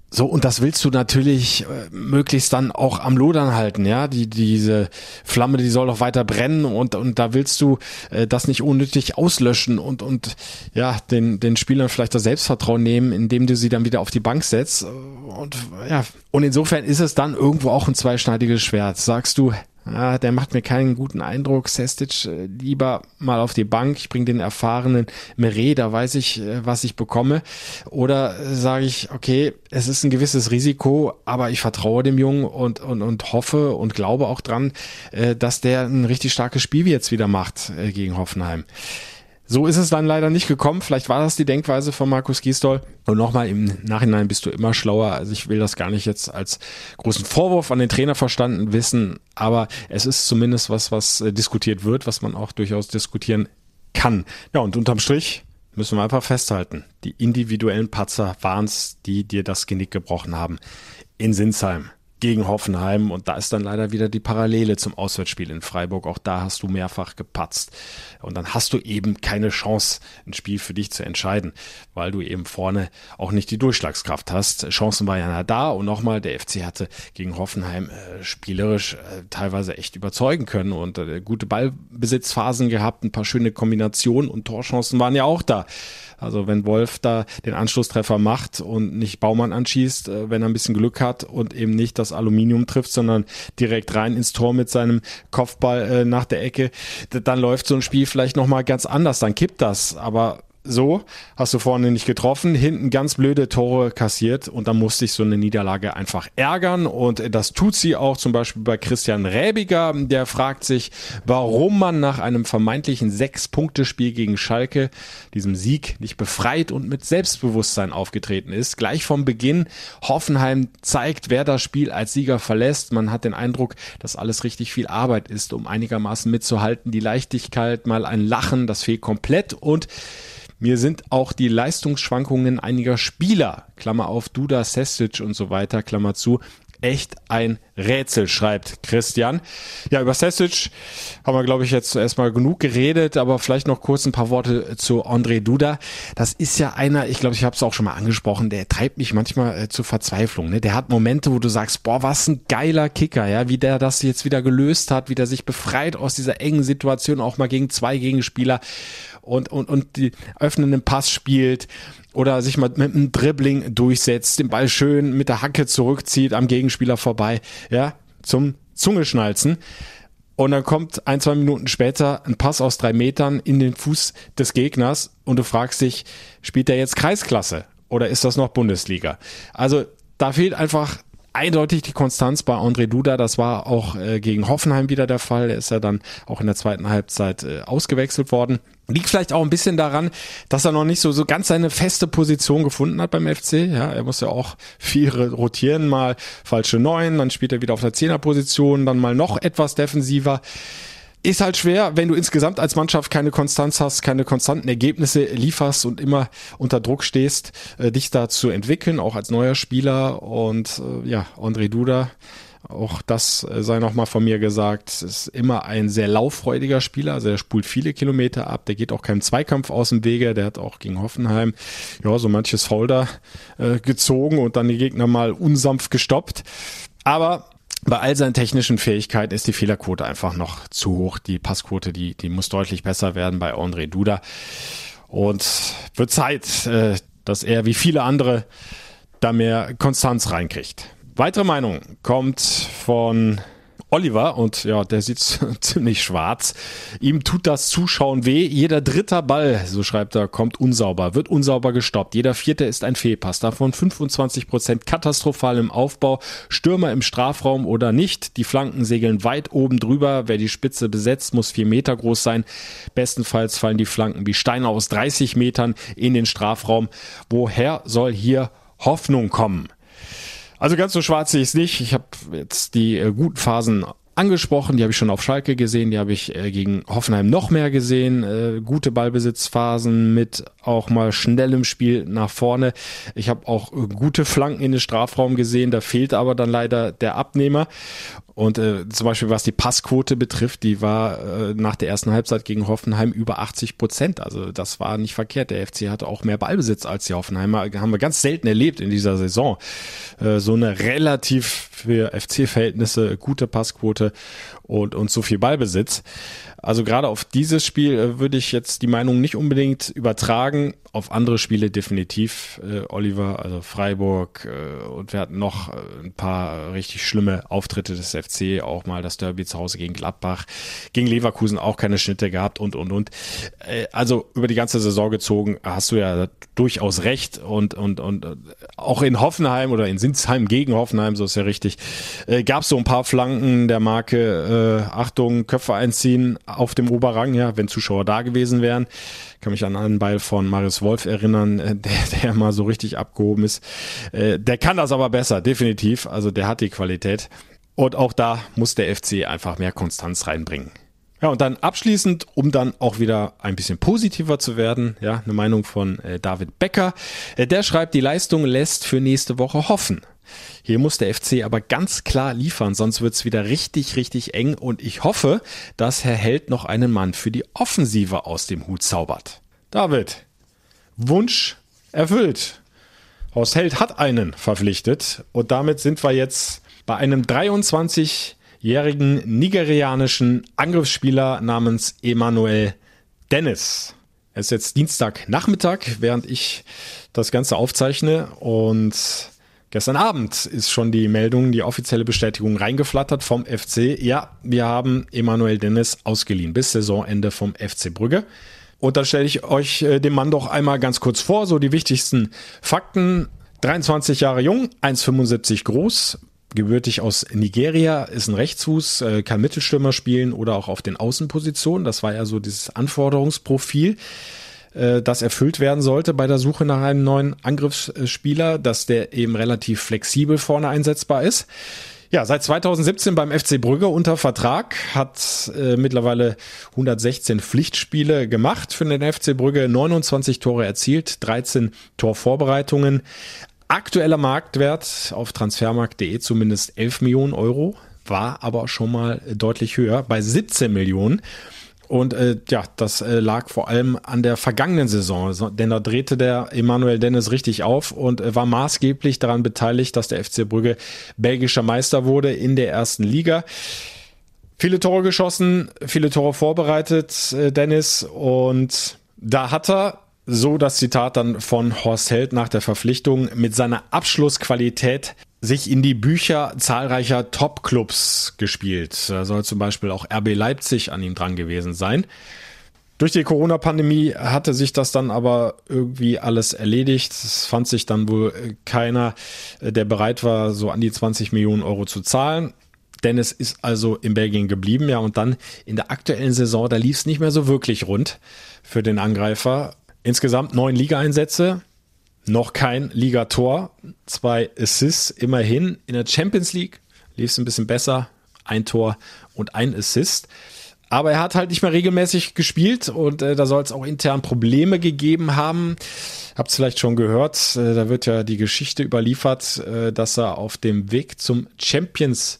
So, und das willst du natürlich äh, möglichst dann auch am Lodern halten, ja. Die, diese Flamme, die soll doch weiter brennen und, und da willst du äh, das nicht unnötig auslöschen und, und ja, den, den Spielern vielleicht das Selbstvertrauen nehmen, indem du sie dann wieder auf die Bank setzt. Und ja, und insofern ist es dann irgendwo auch ein zweischneidiges Schwert. Sagst du, ja, der macht mir keinen guten Eindruck. Sestic äh, lieber mal auf die Bank. Ich bringe den erfahrenen Meret, da weiß ich, äh, was ich bekomme. Oder äh, sage ich, okay, es ist ein gewisses Risiko, aber ich vertraue dem Jungen und, und, und hoffe und glaube auch dran, dass der ein richtig starkes Spiel jetzt wieder macht gegen Hoffenheim. So ist es dann leider nicht gekommen. Vielleicht war das die Denkweise von Markus Gisdol. Und nochmal, im Nachhinein bist du immer schlauer. Also ich will das gar nicht jetzt als großen Vorwurf an den Trainer verstanden wissen, aber es ist zumindest was, was äh, diskutiert wird, was man auch durchaus diskutieren kann. Ja, und unterm Strich müssen wir einfach festhalten. Die individuellen Patzer waren es, die dir das Genick gebrochen haben in Sinsheim gegen Hoffenheim und da ist dann leider wieder die Parallele zum Auswärtsspiel in Freiburg. Auch da hast du mehrfach gepatzt und dann hast du eben keine Chance, ein Spiel für dich zu entscheiden, weil du eben vorne auch nicht die Durchschlagskraft hast. Chancen waren ja da und nochmal, der FC hatte gegen Hoffenheim äh, spielerisch äh, teilweise echt überzeugen können und äh, gute Ballbesitzphasen gehabt, ein paar schöne Kombinationen und Torchancen waren ja auch da. Also wenn Wolf da den Anschlusstreffer macht und nicht Baumann anschießt, äh, wenn er ein bisschen Glück hat und eben nicht das Aluminium trifft, sondern direkt rein ins Tor mit seinem Kopfball äh, nach der Ecke, dann läuft so ein Spiel vielleicht nochmal ganz anders, dann kippt das. Aber so, hast du vorne nicht getroffen, hinten ganz blöde Tore kassiert und dann musste sich so eine Niederlage einfach ärgern und das tut sie auch zum Beispiel bei Christian Räbiger, der fragt sich, warum man nach einem vermeintlichen Sechs-Punkte-Spiel gegen Schalke, diesem Sieg, nicht befreit und mit Selbstbewusstsein aufgetreten ist. Gleich vom Beginn, Hoffenheim zeigt, wer das Spiel als Sieger verlässt. Man hat den Eindruck, dass alles richtig viel Arbeit ist, um einigermaßen mitzuhalten. Die Leichtigkeit, mal ein Lachen, das fehlt komplett und mir sind auch die Leistungsschwankungen einiger Spieler, Klammer auf Duda, Sesic und so weiter, Klammer zu, echt ein Rätsel, schreibt Christian. Ja, über Sesic haben wir, glaube ich, jetzt erstmal genug geredet, aber vielleicht noch kurz ein paar Worte zu André Duda. Das ist ja einer, ich glaube, ich habe es auch schon mal angesprochen, der treibt mich manchmal äh, zur Verzweiflung. Ne? Der hat Momente, wo du sagst, boah, was ein geiler Kicker, ja, wie der das jetzt wieder gelöst hat, wie der sich befreit aus dieser engen Situation, auch mal gegen zwei Gegenspieler und, und, und die öffnenden Pass spielt oder sich mal mit einem Dribbling durchsetzt, den Ball schön mit der Hacke zurückzieht am Gegenspieler vorbei, ja, zum Zungeschnalzen. Und dann kommt ein, zwei Minuten später ein Pass aus drei Metern in den Fuß des Gegners und du fragst dich, spielt er jetzt Kreisklasse oder ist das noch Bundesliga? Also da fehlt einfach eindeutig die Konstanz bei André Duda. Das war auch äh, gegen Hoffenheim wieder der Fall. Er ist ja dann auch in der zweiten Halbzeit äh, ausgewechselt worden. Liegt vielleicht auch ein bisschen daran, dass er noch nicht so, so ganz seine feste Position gefunden hat beim FC. Ja, er muss ja auch viel rotieren, mal falsche Neun, dann spielt er wieder auf der Zehnerposition, dann mal noch etwas defensiver. Ist halt schwer, wenn du insgesamt als Mannschaft keine Konstanz hast, keine konstanten Ergebnisse lieferst und immer unter Druck stehst, äh, dich da zu entwickeln, auch als neuer Spieler. Und äh, ja, André Duda, auch das äh, sei nochmal von mir gesagt, ist immer ein sehr lauffreudiger Spieler. Also er spult viele Kilometer ab, der geht auch keinem Zweikampf aus dem Wege. Der hat auch gegen Hoffenheim ja so manches Folder äh, gezogen und dann die Gegner mal unsanft gestoppt. Aber bei all seinen technischen Fähigkeiten ist die Fehlerquote einfach noch zu hoch. Die Passquote, die, die muss deutlich besser werden bei André Duda. Und wird Zeit, äh, dass er wie viele andere da mehr Konstanz reinkriegt. Weitere Meinung kommt von Oliver und ja, der sieht ziemlich schwarz. Ihm tut das Zuschauen weh. Jeder dritte Ball, so schreibt er, kommt unsauber, wird unsauber gestoppt. Jeder vierte ist ein Fehlpass. Davon 25 Prozent katastrophal im Aufbau. Stürmer im Strafraum oder nicht. Die Flanken segeln weit oben drüber. Wer die Spitze besetzt, muss vier Meter groß sein. Bestenfalls fallen die Flanken wie Steine aus 30 Metern in den Strafraum. Woher soll hier Hoffnung kommen? Also ganz so schwarz sehe ich es nicht. Ich habe jetzt die äh, guten Phasen angesprochen, die habe ich schon auf Schalke gesehen, die habe ich äh, gegen Hoffenheim noch mehr gesehen. Äh, gute Ballbesitzphasen mit auch mal schnellem Spiel nach vorne. Ich habe auch äh, gute Flanken in den Strafraum gesehen, da fehlt aber dann leider der Abnehmer. Und äh, zum Beispiel was die Passquote betrifft, die war äh, nach der ersten Halbzeit gegen Hoffenheim über 80 Prozent. Also das war nicht verkehrt. Der FC hatte auch mehr Ballbesitz als die Hoffenheimer. Haben wir ganz selten erlebt in dieser Saison. Äh, so eine relativ für FC-Verhältnisse gute Passquote und, und so viel Ballbesitz. Also gerade auf dieses Spiel äh, würde ich jetzt die Meinung nicht unbedingt übertragen. Auf andere Spiele definitiv, äh, Oliver, also Freiburg äh, und wir hatten noch äh, ein paar richtig schlimme Auftritte des FC, auch mal das Derby zu Hause gegen Gladbach, gegen Leverkusen auch keine Schnitte gehabt und und und. Äh, also über die ganze Saison gezogen hast du ja durchaus recht und und und äh, auch in Hoffenheim oder in Sinsheim gegen Hoffenheim, so ist ja richtig, äh, gab es so ein paar Flanken der Marke äh, Achtung Köpfe einziehen auf dem Oberrang, ja, wenn Zuschauer da gewesen wären. Ich kann mich an einen Ball von Marius Wolf erinnern, äh, der, der mal so richtig abgehoben ist. Äh, der kann das aber besser, definitiv. Also der hat die Qualität. Und auch da muss der FC einfach mehr Konstanz reinbringen. Ja, und dann abschließend, um dann auch wieder ein bisschen positiver zu werden, ja, eine Meinung von äh, David Becker. Äh, der schreibt, die Leistung lässt für nächste Woche hoffen. Hier muss der FC aber ganz klar liefern, sonst wird's wieder richtig, richtig eng und ich hoffe, dass Herr Held noch einen Mann für die Offensive aus dem Hut zaubert. David, Wunsch erfüllt. Horst Held hat einen verpflichtet und damit sind wir jetzt bei einem 23-jährigen nigerianischen Angriffsspieler namens Emanuel Dennis. Es ist jetzt Dienstagnachmittag, während ich das Ganze aufzeichne und Gestern Abend ist schon die Meldung, die offizielle Bestätigung reingeflattert vom FC. Ja, wir haben Emanuel Dennis ausgeliehen bis Saisonende vom FC Brügge. Und dann stelle ich euch äh, den Mann doch einmal ganz kurz vor, so die wichtigsten Fakten. 23 Jahre jung, 1,75 groß, gebürtig aus Nigeria, ist ein Rechtsfuß, äh, kann Mittelstürmer spielen oder auch auf den Außenpositionen. Das war ja so dieses Anforderungsprofil. Äh, das erfüllt werden sollte bei der Suche nach einem neuen Angriffsspieler, dass der eben relativ flexibel vorne einsetzbar ist. Ja, seit 2017 beim FC Brügge unter Vertrag, hat äh, mittlerweile 116 Pflichtspiele gemacht für den FC Brügge, 29 Tore erzielt, 13 Torvorbereitungen. Aktueller Marktwert auf transfermarkt.de zumindest 11 Millionen Euro, war aber schon mal deutlich höher bei 17 Millionen. Und äh, ja, das äh, lag vor allem an der vergangenen Saison, denn da drehte der Emanuel Dennis richtig auf und äh, war maßgeblich daran beteiligt, dass der FC Brügge belgischer Meister wurde in der ersten Liga. Viele Tore geschossen, viele Tore vorbereitet, äh, Dennis. Und da hat er, so das Zitat dann von Horst Held nach der Verpflichtung, mit seiner Abschlussqualität sich in die Bücher zahlreicher Top-Clubs gespielt. Da soll zum Beispiel auch RB Leipzig an ihm dran gewesen sein. Durch die Corona-Pandemie hatte sich das dann aber irgendwie alles erledigt. Es fand sich dann wohl keiner, der bereit war, so an die 20 Millionen Euro zu zahlen. Dennis ist also in Belgien geblieben, ja, und dann in der aktuellen Saison, da lief es nicht mehr so wirklich rund für den Angreifer. Insgesamt neun Ligaeinsätze, noch kein Ligator, zwei Assists immerhin. In der Champions League lief es ein bisschen besser, ein Tor und ein Assist. Aber er hat halt nicht mehr regelmäßig gespielt und äh, da soll es auch intern Probleme gegeben haben. Habt es vielleicht schon gehört, äh, da wird ja die Geschichte überliefert, äh, dass er auf dem Weg zum Champions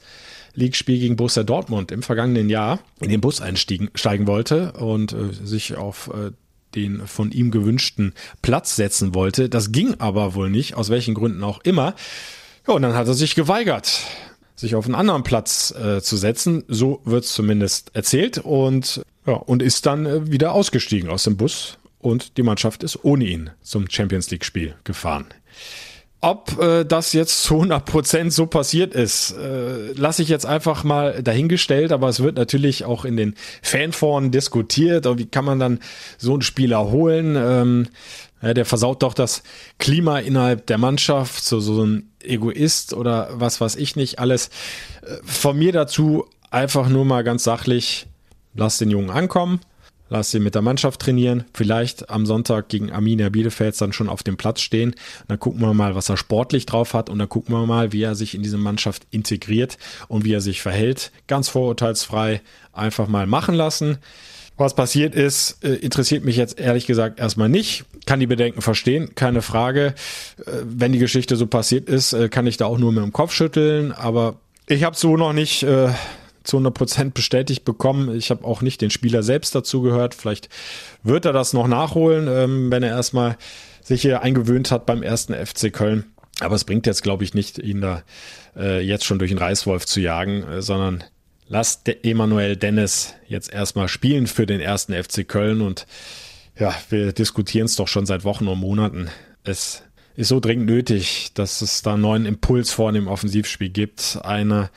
League-Spiel gegen Borussia Dortmund im vergangenen Jahr in den Bus einsteigen wollte und äh, sich auf äh, den von ihm gewünschten Platz setzen wollte. Das ging aber wohl nicht, aus welchen Gründen auch immer. Ja, und dann hat er sich geweigert, sich auf einen anderen Platz äh, zu setzen. So wird es zumindest erzählt. Und, ja, und ist dann äh, wieder ausgestiegen aus dem Bus und die Mannschaft ist ohne ihn zum Champions League-Spiel gefahren. Ob äh, das jetzt zu 100 Prozent so passiert ist, äh, lasse ich jetzt einfach mal dahingestellt, aber es wird natürlich auch in den Fanforen diskutiert. Wie kann man dann so einen Spieler holen? Ähm, ja, der versaut doch das Klima innerhalb der Mannschaft, so, so ein Egoist oder was weiß ich nicht alles. Äh, von mir dazu einfach nur mal ganz sachlich, lass den Jungen ankommen Lass sie mit der Mannschaft trainieren, vielleicht am Sonntag gegen Arminia Bielefeld dann schon auf dem Platz stehen. Dann gucken wir mal, was er sportlich drauf hat und dann gucken wir mal, wie er sich in diese Mannschaft integriert und wie er sich verhält. Ganz vorurteilsfrei einfach mal machen lassen. Was passiert ist, äh, interessiert mich jetzt ehrlich gesagt erstmal nicht. Kann die Bedenken verstehen, keine Frage. Äh, wenn die Geschichte so passiert ist, äh, kann ich da auch nur mit dem Kopf schütteln. Aber ich habe so noch nicht zu 100 Prozent bestätigt bekommen. Ich habe auch nicht den Spieler selbst dazu gehört. Vielleicht wird er das noch nachholen, ähm, wenn er erstmal sich hier eingewöhnt hat beim ersten FC Köln. Aber es bringt jetzt, glaube ich, nicht, ihn da äh, jetzt schon durch den Reißwolf zu jagen, äh, sondern lasst Emanuel Dennis jetzt erstmal spielen für den ersten FC Köln. Und ja, wir diskutieren es doch schon seit Wochen und Monaten. Es ist so dringend nötig, dass es da einen neuen Impuls vor dem Offensivspiel gibt. Eine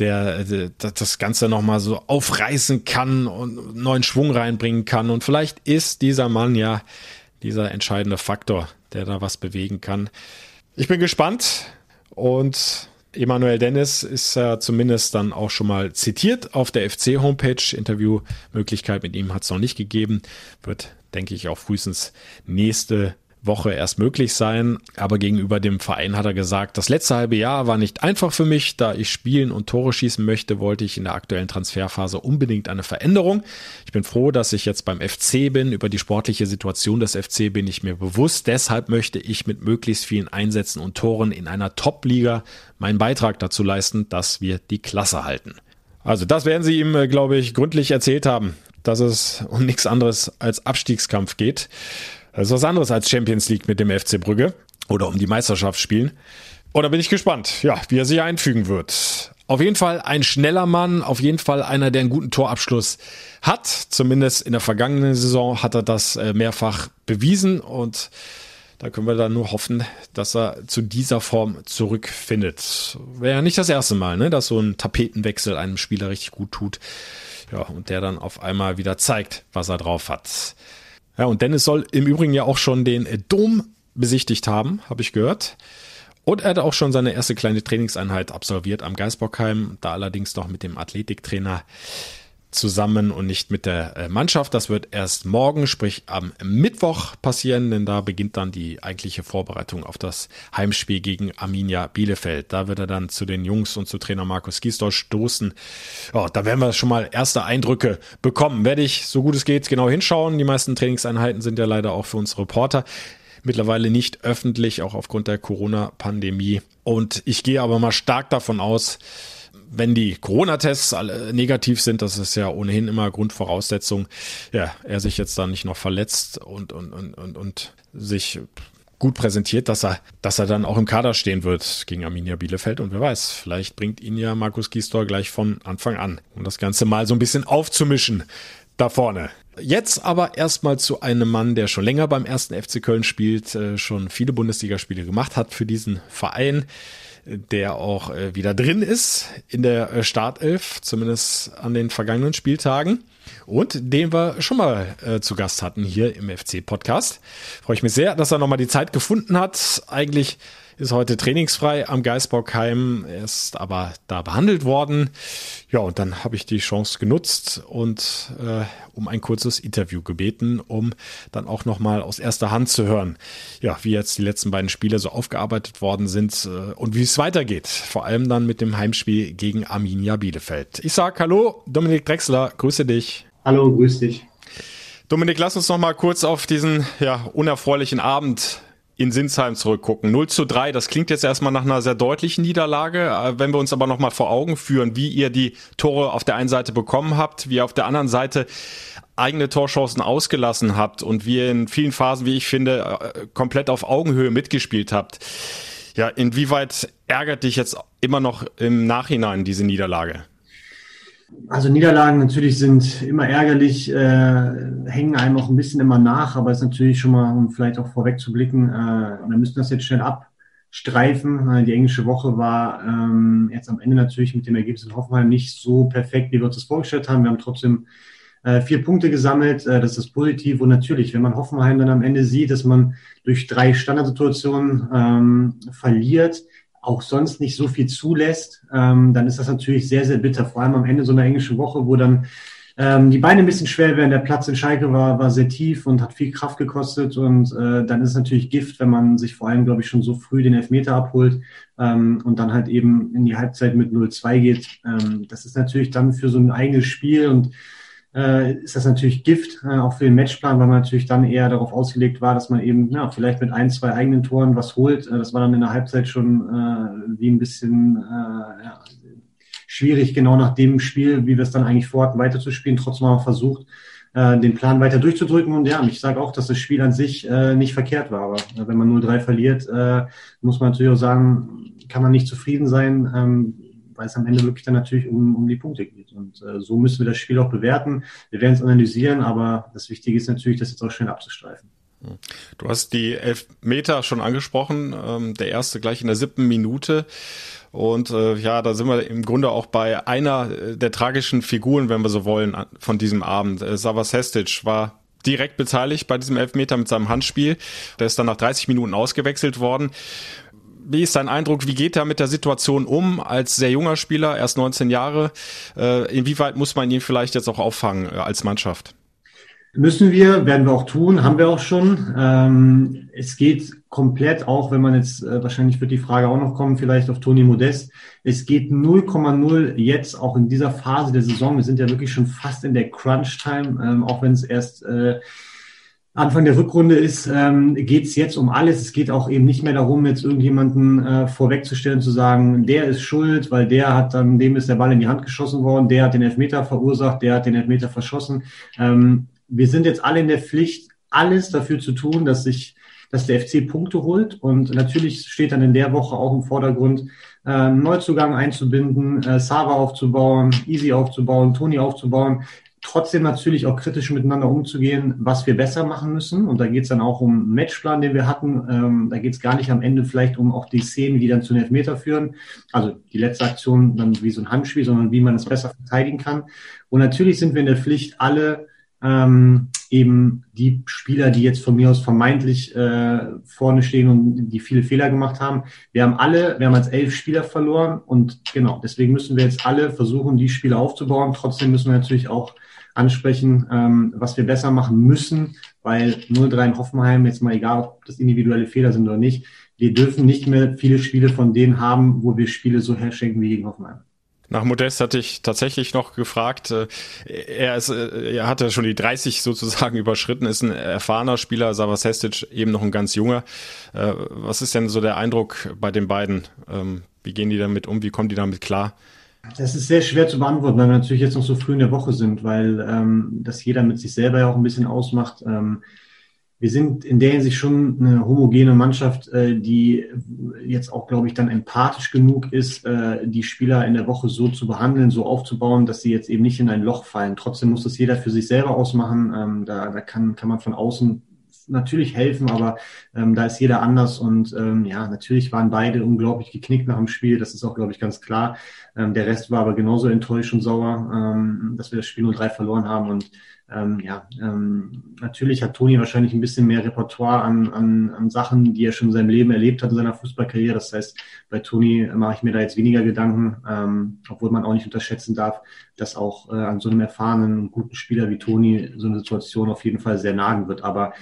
der, der das Ganze nochmal so aufreißen kann und neuen Schwung reinbringen kann. Und vielleicht ist dieser Mann ja dieser entscheidende Faktor, der da was bewegen kann. Ich bin gespannt und Emanuel Dennis ist ja zumindest dann auch schon mal zitiert auf der FC-Homepage. Interviewmöglichkeit mit ihm hat es noch nicht gegeben. Wird, denke ich, auch frühestens nächste Woche erst möglich sein. Aber gegenüber dem Verein hat er gesagt, das letzte halbe Jahr war nicht einfach für mich. Da ich spielen und Tore schießen möchte, wollte ich in der aktuellen Transferphase unbedingt eine Veränderung. Ich bin froh, dass ich jetzt beim FC bin. Über die sportliche Situation des FC bin ich mir bewusst. Deshalb möchte ich mit möglichst vielen Einsätzen und Toren in einer Top-Liga meinen Beitrag dazu leisten, dass wir die Klasse halten. Also das werden sie ihm, äh, glaube ich, gründlich erzählt haben, dass es um nichts anderes als Abstiegskampf geht. Das ist was anderes als Champions League mit dem FC Brügge oder um die Meisterschaft spielen. Und da bin ich gespannt, ja, wie er sich einfügen wird. Auf jeden Fall ein schneller Mann, auf jeden Fall einer, der einen guten Torabschluss hat. Zumindest in der vergangenen Saison hat er das äh, mehrfach bewiesen und da können wir dann nur hoffen, dass er zu dieser Form zurückfindet. Wäre ja nicht das erste Mal, ne, dass so ein Tapetenwechsel einem Spieler richtig gut tut. Ja, und der dann auf einmal wieder zeigt, was er drauf hat. Ja, und Dennis soll im Übrigen ja auch schon den äh, Dom besichtigt haben, habe ich gehört. Und er hat auch schon seine erste kleine Trainingseinheit absolviert am Geisbockheim, da allerdings noch mit dem Athletiktrainer zusammen und nicht mit der äh, Mannschaft. Das wird erst morgen, sprich am Mittwoch passieren, denn da beginnt dann die eigentliche Vorbereitung auf das Heimspiel gegen Arminia Bielefeld. Da wird er dann zu den Jungs und zu Trainer Markus Giesdorf stoßen. Oh, da werden wir schon mal erste Eindrücke bekommen. Werde ich, so gut es geht, genau hinschauen. Die meisten Trainingseinheiten sind ja leider auch für uns Reporter mittlerweile nicht öffentlich, auch aufgrund der Corona-Pandemie. Und ich gehe aber mal stark davon aus, wenn die Corona-Tests alle negativ sind, das ist ja ohnehin immer Grundvoraussetzung, ja, er sich jetzt da nicht noch verletzt und, und, und, und, und sich gut präsentiert, dass er, dass er dann auch im Kader stehen wird gegen Arminia Bielefeld. Und wer weiß, vielleicht bringt ihn ja Markus Gisdol gleich von Anfang an, um das Ganze mal so ein bisschen aufzumischen da vorne. Jetzt aber erstmal zu einem Mann, der schon länger beim ersten FC Köln spielt, äh, schon viele Bundesligaspiele gemacht hat für diesen Verein der auch äh, wieder drin ist in der äh, Startelf, zumindest an den vergangenen Spieltagen. Und den wir schon mal zu Gast hatten hier im FC-Podcast. Freue ich mich sehr, dass er nochmal die Zeit gefunden hat. Eigentlich ist heute trainingsfrei am Geisbockheim, ist aber da behandelt worden. Ja, und dann habe ich die Chance genutzt und äh, um ein kurzes Interview gebeten, um dann auch nochmal aus erster Hand zu hören, ja, wie jetzt die letzten beiden Spiele so aufgearbeitet worden sind äh, und wie es weitergeht. Vor allem dann mit dem Heimspiel gegen Arminia Bielefeld. Ich sag Hallo, Dominik Drexler, grüße dich. Hallo, grüß dich. Dominik, lass uns noch mal kurz auf diesen ja, unerfreulichen Abend in Sinsheim zurückgucken. 0 zu 3, das klingt jetzt erstmal nach einer sehr deutlichen Niederlage. Äh, wenn wir uns aber nochmal vor Augen führen, wie ihr die Tore auf der einen Seite bekommen habt, wie ihr auf der anderen Seite eigene Torchancen ausgelassen habt und wie ihr in vielen Phasen, wie ich finde, äh, komplett auf Augenhöhe mitgespielt habt. Ja, inwieweit ärgert dich jetzt immer noch im Nachhinein diese Niederlage? Also Niederlagen natürlich sind immer ärgerlich, äh, hängen einem auch ein bisschen immer nach, aber ist natürlich schon mal, um vielleicht auch vorweg zu blicken, äh, wir müssen das jetzt schnell Streifen. Die englische Woche war ähm, jetzt am Ende natürlich mit dem Ergebnis in Hoffenheim nicht so perfekt, wie wir uns das vorgestellt haben. Wir haben trotzdem äh, vier Punkte gesammelt, äh, das ist positiv. Und natürlich, wenn man Hoffenheim dann am Ende sieht, dass man durch drei Standardsituationen ähm, verliert, auch sonst nicht so viel zulässt, ähm, dann ist das natürlich sehr, sehr bitter. Vor allem am Ende so einer englischen Woche, wo dann ähm, die Beine ein bisschen schwer werden. Der Platz in Schalke war, war sehr tief und hat viel Kraft gekostet. Und äh, dann ist es natürlich Gift, wenn man sich vor allem, glaube ich, schon so früh den Elfmeter abholt ähm, und dann halt eben in die Halbzeit mit 0-2 geht. Ähm, das ist natürlich dann für so ein eigenes Spiel und ist das natürlich Gift, äh, auch für den Matchplan, weil man natürlich dann eher darauf ausgelegt war, dass man eben ja, vielleicht mit ein, zwei eigenen Toren was holt. Äh, das war dann in der Halbzeit schon äh, wie ein bisschen äh, ja, schwierig, genau nach dem Spiel, wie wir es dann eigentlich vorhatten, weiterzuspielen. Trotzdem haben wir versucht, äh, den Plan weiter durchzudrücken. Und ja, ich sage auch, dass das Spiel an sich äh, nicht verkehrt war. Aber äh, wenn man 0-3 verliert, äh, muss man natürlich auch sagen, kann man nicht zufrieden sein. Ähm, weil es am Ende wirklich dann natürlich um, um die Punkte geht. Und äh, so müssen wir das Spiel auch bewerten. Wir werden es analysieren, aber das Wichtige ist natürlich, das jetzt auch schnell abzustreifen. Du hast die elf Meter schon angesprochen, ähm, der erste gleich in der siebten Minute. Und äh, ja, da sind wir im Grunde auch bei einer äh, der tragischen Figuren, wenn wir so wollen, von diesem Abend. Äh, Savas Hestic war direkt beteiligt bei diesem Elfmeter mit seinem Handspiel. Der ist dann nach 30 Minuten ausgewechselt worden. Wie ist dein Eindruck? Wie geht er mit der Situation um als sehr junger Spieler, erst 19 Jahre? Äh, inwieweit muss man ihn vielleicht jetzt auch auffangen äh, als Mannschaft? Müssen wir, werden wir auch tun, haben wir auch schon. Ähm, es geht komplett, auch wenn man jetzt, äh, wahrscheinlich wird die Frage auch noch kommen, vielleicht auf Toni Modest. Es geht 0,0 jetzt auch in dieser Phase der Saison. Wir sind ja wirklich schon fast in der Crunch-Time, ähm, auch wenn es erst äh, Anfang der Rückrunde ist, ähm, geht es jetzt um alles. Es geht auch eben nicht mehr darum, jetzt irgendjemanden äh, vorwegzustellen, zu sagen, der ist schuld, weil der hat dann, dem ist der Ball in die Hand geschossen worden, der hat den Elfmeter verursacht, der hat den Elfmeter verschossen. Ähm, wir sind jetzt alle in der Pflicht, alles dafür zu tun, dass sich, dass der FC Punkte holt. Und natürlich steht dann in der Woche auch im Vordergrund, äh, Neuzugang einzubinden, äh, Sava aufzubauen, Easy aufzubauen, Toni aufzubauen trotzdem natürlich auch kritisch miteinander umzugehen, was wir besser machen müssen. Und da geht es dann auch um Matchplan, den wir hatten. Ähm, da geht es gar nicht am Ende vielleicht um auch die Szenen, die dann zu einem Elfmeter führen. Also die letzte Aktion dann wie so ein Handspiel, sondern wie man es besser verteidigen kann. Und natürlich sind wir in der Pflicht, alle ähm, eben die Spieler, die jetzt von mir aus vermeintlich äh, vorne stehen und die viele Fehler gemacht haben. Wir haben alle, wir haben als elf Spieler verloren und genau, deswegen müssen wir jetzt alle versuchen, die Spieler aufzubauen. Trotzdem müssen wir natürlich auch ansprechen, ähm, was wir besser machen müssen, weil 0-3 in Hoffenheim, jetzt mal egal, ob das individuelle Fehler sind oder nicht, wir dürfen nicht mehr viele Spiele von denen haben, wo wir Spiele so herschenken wie gegen Hoffenheim. Nach Modest hatte ich tatsächlich noch gefragt. Äh, er, ist, äh, er hatte schon die 30 sozusagen überschritten, ist ein erfahrener Spieler, Savas Hestic eben noch ein ganz junger. Äh, was ist denn so der Eindruck bei den beiden? Ähm, wie gehen die damit um? Wie kommen die damit klar? Das ist sehr schwer zu beantworten, weil wir natürlich jetzt noch so früh in der Woche sind, weil ähm, das jeder mit sich selber ja auch ein bisschen ausmacht. Ähm, wir sind in der Hinsicht schon eine homogene Mannschaft, äh, die jetzt auch, glaube ich, dann empathisch genug ist, äh, die Spieler in der Woche so zu behandeln, so aufzubauen, dass sie jetzt eben nicht in ein Loch fallen. Trotzdem muss das jeder für sich selber ausmachen. Ähm, da da kann, kann man von außen natürlich helfen, aber ähm, da ist jeder anders und ähm, ja, natürlich waren beide unglaublich geknickt nach dem Spiel, das ist auch, glaube ich, ganz klar. Ähm, der Rest war aber genauso enttäuscht und sauer, ähm, dass wir das Spiel nur drei verloren haben und ähm, ja, ähm, natürlich hat Toni wahrscheinlich ein bisschen mehr Repertoire an, an, an Sachen, die er schon in seinem Leben erlebt hat in seiner Fußballkarriere. Das heißt, bei Toni mache ich mir da jetzt weniger Gedanken, ähm, obwohl man auch nicht unterschätzen darf, dass auch äh, an so einem erfahrenen guten Spieler wie Toni so eine Situation auf jeden Fall sehr nagen wird. Aber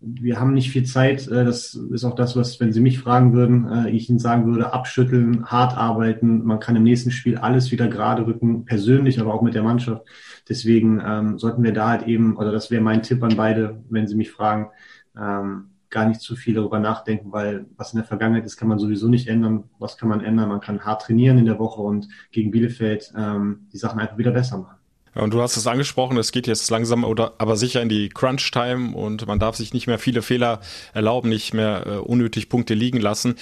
wir haben nicht viel Zeit. Äh, das ist auch das, was, wenn Sie mich fragen würden, äh, ich Ihnen sagen würde, abschütteln, hart arbeiten. Man kann im nächsten Spiel alles wieder gerade rücken, persönlich, aber auch mit der Mannschaft. Deswegen ähm, sollten wir da halt eben, oder das wäre mein Tipp an beide, wenn Sie mich fragen, ähm, gar nicht zu viel darüber nachdenken, weil was in der Vergangenheit ist, kann man sowieso nicht ändern. Was kann man ändern? Man kann hart trainieren in der Woche und gegen Bielefeld ähm, die Sachen einfach wieder besser machen. Und du hast es angesprochen, es geht jetzt langsam oder aber sicher in die Crunch-Time und man darf sich nicht mehr viele Fehler erlauben, nicht mehr äh, unnötig Punkte liegen lassen.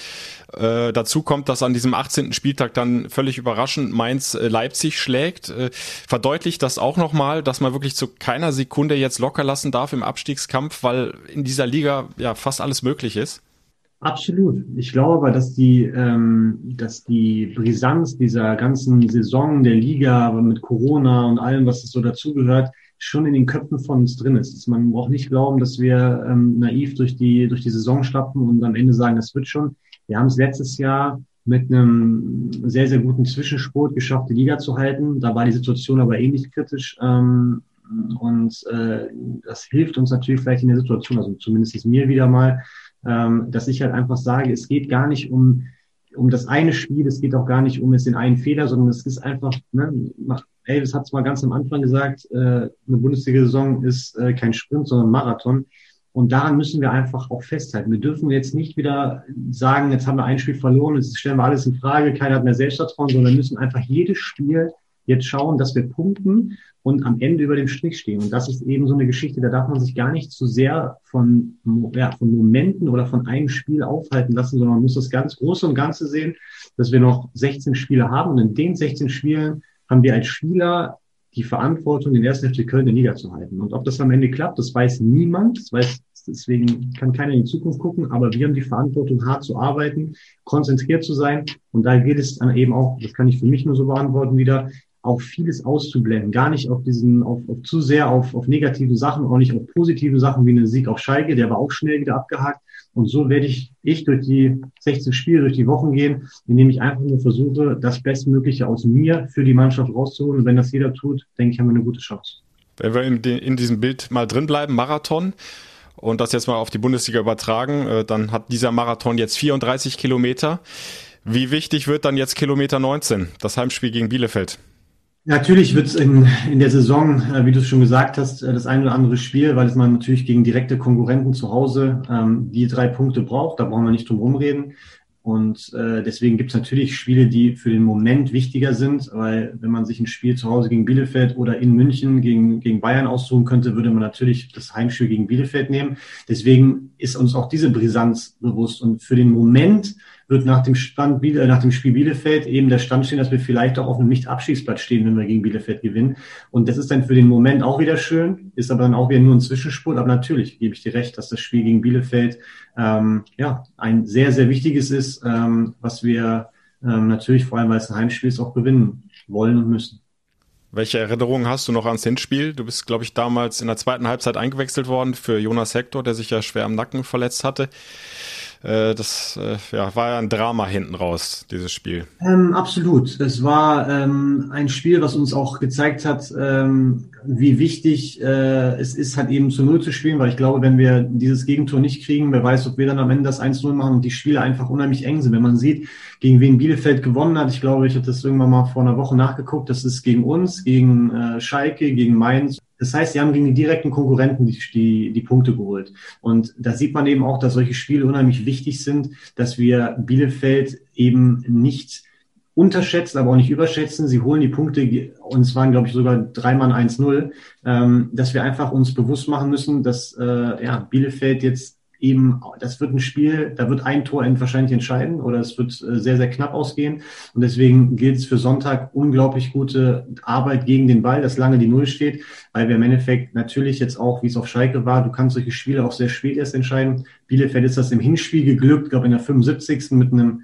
Äh, dazu kommt, dass an diesem 18. Spieltag dann völlig überraschend Mainz äh, Leipzig schlägt. Äh, verdeutlicht das auch nochmal, dass man wirklich zu keiner Sekunde jetzt locker lassen darf im Abstiegskampf, weil in dieser Liga ja fast alles möglich ist? Absolut. Ich glaube aber, dass die, ähm, dass die Brisanz dieser ganzen Saison der Liga mit Corona und allem, was es so dazugehört, schon in den Köpfen von uns drin ist. Man braucht nicht glauben, dass wir ähm, naiv durch die, durch die Saison schlappen und am Ende sagen, das wird schon. Wir haben es letztes Jahr mit einem sehr, sehr guten Zwischenspurt geschafft, die Liga zu halten. Da war die Situation aber ähnlich kritisch. Ähm, und äh, das hilft uns natürlich vielleicht in der Situation, also zumindest mir wieder mal, ähm, dass ich halt einfach sage, es geht gar nicht um, um das eine Spiel, es geht auch gar nicht um jetzt den einen Fehler, sondern es ist einfach, ne, Elvis hat es mal ganz am Anfang gesagt, äh, eine Bundesliga-Saison ist äh, kein Sprint, sondern Marathon. Und daran müssen wir einfach auch festhalten. Wir dürfen jetzt nicht wieder sagen, jetzt haben wir ein Spiel verloren, jetzt stellen wir alles in Frage, keiner hat mehr Selbstvertrauen, sondern wir müssen einfach jedes Spiel jetzt schauen, dass wir punkten und am Ende über dem Strich stehen. Und das ist eben so eine Geschichte, da darf man sich gar nicht zu sehr von, ja, von Momenten oder von einem Spiel aufhalten lassen, sondern man muss das ganz Große und Ganze sehen, dass wir noch 16 Spiele haben und in den 16 Spielen haben wir als Spieler die Verantwortung, den ersten FC Köln in der Liga zu halten. Und ob das am Ende klappt, das weiß niemand. Das weiß, deswegen kann keiner in die Zukunft gucken. Aber wir haben die Verantwortung, hart zu arbeiten, konzentriert zu sein. Und da geht es dann eben auch, das kann ich für mich nur so beantworten wieder, auch vieles auszublenden, gar nicht auf diesen, auf, auf zu sehr auf, auf negative Sachen, auch nicht auf positive Sachen wie einen Sieg auf Schalke, der war auch schnell wieder abgehakt. Und so werde ich, ich durch die 16 Spiele, durch die Wochen gehen, indem ich einfach nur versuche, das Bestmögliche aus mir für die Mannschaft rauszuholen. Und wenn das jeder tut, denke ich, haben wir eine gute Chance. Wenn wir in, in diesem Bild mal drin bleiben, Marathon, und das jetzt mal auf die Bundesliga übertragen, äh, dann hat dieser Marathon jetzt 34 Kilometer. Wie wichtig wird dann jetzt Kilometer 19, das Heimspiel gegen Bielefeld? Natürlich wird es in, in der Saison, äh, wie du es schon gesagt hast, äh, das ein oder andere Spiel, weil es man natürlich gegen direkte Konkurrenten zu Hause ähm, die drei Punkte braucht. Da brauchen wir nicht drum rumreden. Und äh, deswegen gibt es natürlich Spiele, die für den Moment wichtiger sind, weil wenn man sich ein Spiel zu Hause gegen Bielefeld oder in München gegen, gegen Bayern aussuchen könnte, würde man natürlich das Heimspiel gegen Bielefeld nehmen. Deswegen ist uns auch diese Brisanz bewusst. Und für den Moment wird nach dem, Stand, äh, nach dem Spiel Bielefeld eben der Stand stehen, dass wir vielleicht auch auf einem Nicht-Abstiegsplatz stehen, wenn wir gegen Bielefeld gewinnen. Und das ist dann für den Moment auch wieder schön, ist aber dann auch wieder nur ein Zwischenspurt. Aber natürlich gebe ich dir recht, dass das Spiel gegen Bielefeld ähm, ja ein sehr, sehr wichtiges ist, ähm, was wir ähm, natürlich, vor allem weil es ein Heimspiel ist, auch gewinnen wollen und müssen. Welche Erinnerungen hast du noch ans Hinspiel? Du bist, glaube ich, damals in der zweiten Halbzeit eingewechselt worden für Jonas Hector, der sich ja schwer am Nacken verletzt hatte. Äh, das äh, ja, war ja ein Drama hinten raus, dieses Spiel. Ähm, absolut. Es war ähm, ein Spiel, was uns auch gezeigt hat, ähm, wie wichtig äh, es ist, halt eben zu Null zu spielen, weil ich glaube, wenn wir dieses Gegentor nicht kriegen, wer weiß, ob wir dann am Ende das 1-0 machen und die Spiele einfach unheimlich eng sind. Wenn man sieht, gegen wen Bielefeld gewonnen hat, ich glaube, ich hatte das irgendwann mal vor einer Woche nachgeguckt, das ist gegen uns, gegen äh, Schalke, gegen Mainz das heißt, sie haben gegen die direkten Konkurrenten die, die, die Punkte geholt. Und da sieht man eben auch, dass solche Spiele unheimlich wichtig sind, dass wir Bielefeld eben nicht unterschätzen, aber auch nicht überschätzen. Sie holen die Punkte, und es waren, glaube ich, sogar dreimal 1-0, ähm, dass wir einfach uns bewusst machen müssen, dass äh, ja, Bielefeld jetzt eben, das wird ein Spiel, da wird ein Tor wahrscheinlich entscheiden oder es wird äh, sehr, sehr knapp ausgehen. Und deswegen gilt es für Sonntag unglaublich gute Arbeit gegen den Ball, dass lange die Null steht, weil wir im Endeffekt natürlich jetzt auch, wie es auf Schalke war, du kannst solche Spiele auch sehr spät erst entscheiden. Bielefeld ist das im Hinspiel geglückt, glaube in der 75. mit einem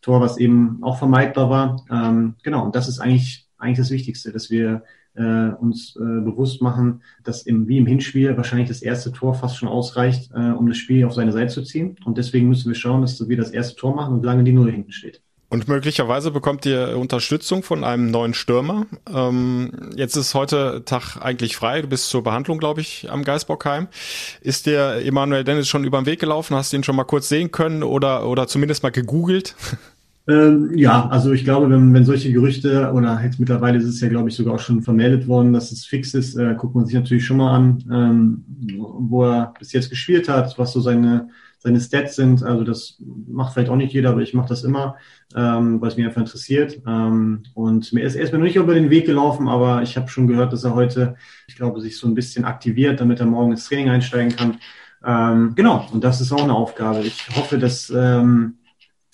Tor, was eben auch vermeidbar war. Ähm, genau, und das ist eigentlich, eigentlich das Wichtigste, dass wir äh, uns äh, bewusst machen, dass im, wie im Hinspiel wahrscheinlich das erste Tor fast schon ausreicht, äh, um das Spiel auf seine Seite zu ziehen. Und deswegen müssen wir schauen, dass wir das erste Tor machen und lange die Null hinten steht. Und möglicherweise bekommt ihr Unterstützung von einem neuen Stürmer. Ähm, jetzt ist heute Tag eigentlich frei. Du bist zur Behandlung, glaube ich, am Geisbockheim. Ist der Emanuel Dennis schon über den Weg gelaufen? Hast du ihn schon mal kurz sehen können oder, oder zumindest mal gegoogelt? Ähm, ja, also ich glaube, wenn, wenn solche Gerüchte oder jetzt mittlerweile ist es ja, glaube ich, sogar auch schon vermeldet worden, dass es fix ist, äh, guckt man sich natürlich schon mal an, ähm, wo er bis jetzt gespielt hat, was so seine, seine Stats sind. Also das macht vielleicht auch nicht jeder, aber ich mache das immer, ähm, weil es mich einfach interessiert. Ähm, und mir ist erstmal noch nicht über den Weg gelaufen, aber ich habe schon gehört, dass er heute, ich glaube, sich so ein bisschen aktiviert, damit er morgen ins Training einsteigen kann. Ähm, genau, und das ist auch eine Aufgabe. Ich hoffe, dass ähm,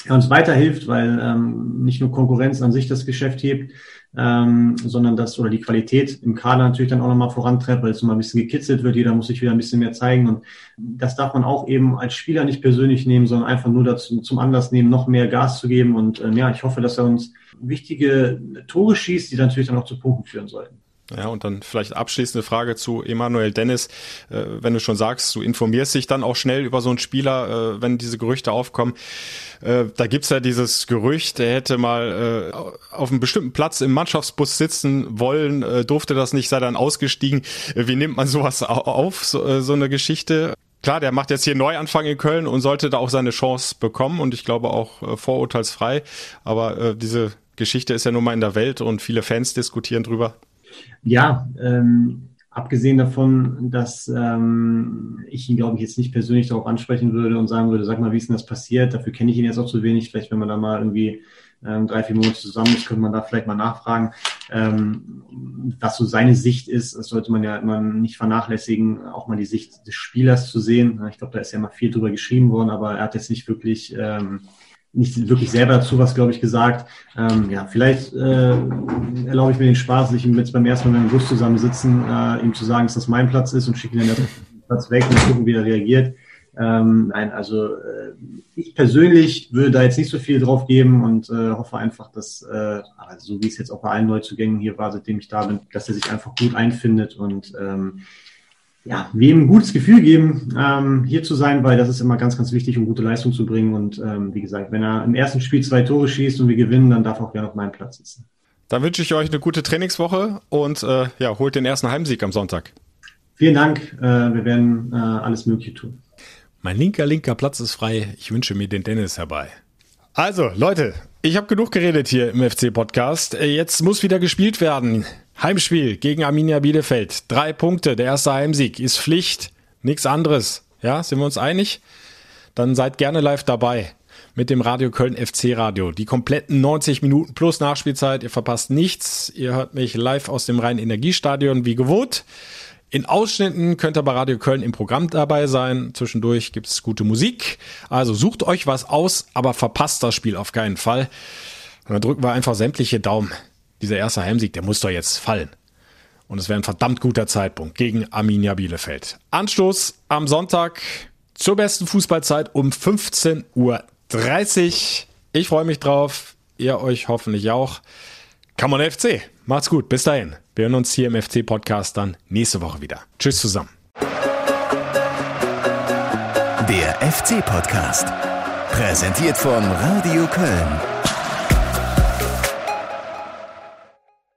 er uns weiterhilft, weil ähm, nicht nur Konkurrenz an sich das Geschäft hebt, ähm, sondern das oder die Qualität im Kader natürlich dann auch nochmal vorantreibt, weil es nochmal ein bisschen gekitzelt wird, jeder muss sich wieder ein bisschen mehr zeigen. Und das darf man auch eben als Spieler nicht persönlich nehmen, sondern einfach nur dazu, zum Anlass nehmen, noch mehr Gas zu geben. Und ähm, ja, ich hoffe, dass er uns wichtige Tore schießt, die dann natürlich dann auch zu Punkten führen sollten. Ja, und dann vielleicht abschließende Frage zu Emanuel Dennis. Äh, wenn du schon sagst, du informierst dich dann auch schnell über so einen Spieler, äh, wenn diese Gerüchte aufkommen. Äh, da gibt's ja dieses Gerücht, er hätte mal äh, auf einem bestimmten Platz im Mannschaftsbus sitzen wollen, äh, durfte das nicht, sei dann ausgestiegen. Äh, wie nimmt man sowas auf, so, so eine Geschichte? Klar, der macht jetzt hier Neuanfang in Köln und sollte da auch seine Chance bekommen und ich glaube auch äh, vorurteilsfrei. Aber äh, diese Geschichte ist ja nun mal in der Welt und viele Fans diskutieren drüber. Ja, ähm, abgesehen davon, dass ähm, ich ihn, glaube ich, jetzt nicht persönlich darauf ansprechen würde und sagen würde, sag mal, wie ist denn das passiert? Dafür kenne ich ihn jetzt auch zu wenig. Vielleicht, wenn man da mal irgendwie ähm, drei, vier Monate zusammen ist, könnte man da vielleicht mal nachfragen, ähm, was so seine Sicht ist. Das sollte man ja immer nicht vernachlässigen, auch mal die Sicht des Spielers zu sehen. Ich glaube, da ist ja immer viel drüber geschrieben worden, aber er hat jetzt nicht wirklich ähm, nicht wirklich selber dazu was, glaube ich, gesagt. Ähm, ja, vielleicht äh, erlaube ich mir den Spaß, sich jetzt beim ersten Mal mit dem Bus zusammensitzen, äh, ihm zu sagen, dass das mein Platz ist und schicke ihn dann Platz weg und gucken, wie er reagiert. Ähm, nein, also äh, ich persönlich würde da jetzt nicht so viel drauf geben und äh, hoffe einfach, dass, äh, also so wie es jetzt auch bei allen Neuzugängen hier war, seitdem ich da bin, dass er sich einfach gut einfindet und ähm, ja, wem ein gutes Gefühl geben, ähm, hier zu sein, weil das ist immer ganz, ganz wichtig, um gute Leistung zu bringen. Und ähm, wie gesagt, wenn er im ersten Spiel zwei Tore schießt und wir gewinnen, dann darf er auch gerne auf meinem Platz sitzen. Dann wünsche ich euch eine gute Trainingswoche und äh, ja, holt den ersten Heimsieg am Sonntag. Vielen Dank. Äh, wir werden äh, alles Mögliche tun. Mein linker, linker Platz ist frei. Ich wünsche mir den Dennis herbei. Also, Leute, ich habe genug geredet hier im FC-Podcast. Jetzt muss wieder gespielt werden. Heimspiel gegen Arminia Bielefeld. Drei Punkte, der erste Heimsieg ist Pflicht, nichts anderes. Ja, sind wir uns einig? Dann seid gerne live dabei mit dem Radio Köln FC Radio. Die kompletten 90 Minuten plus Nachspielzeit. Ihr verpasst nichts. Ihr hört mich live aus dem Rhein-Energiestadion wie gewohnt. In Ausschnitten könnt ihr bei Radio Köln im Programm dabei sein. Zwischendurch gibt's gute Musik. Also sucht euch was aus, aber verpasst das Spiel auf keinen Fall. Und dann drücken wir einfach sämtliche Daumen dieser erste Heimsieg, der muss doch jetzt fallen. Und es wäre ein verdammt guter Zeitpunkt gegen Arminia Bielefeld. Anstoß am Sonntag zur besten Fußballzeit um 15.30 Uhr. Ich freue mich drauf. Ihr euch hoffentlich auch. Come on FC. Macht's gut. Bis dahin. Wir hören uns hier im FC-Podcast dann nächste Woche wieder. Tschüss zusammen. Der FC-Podcast. Präsentiert von Radio Köln.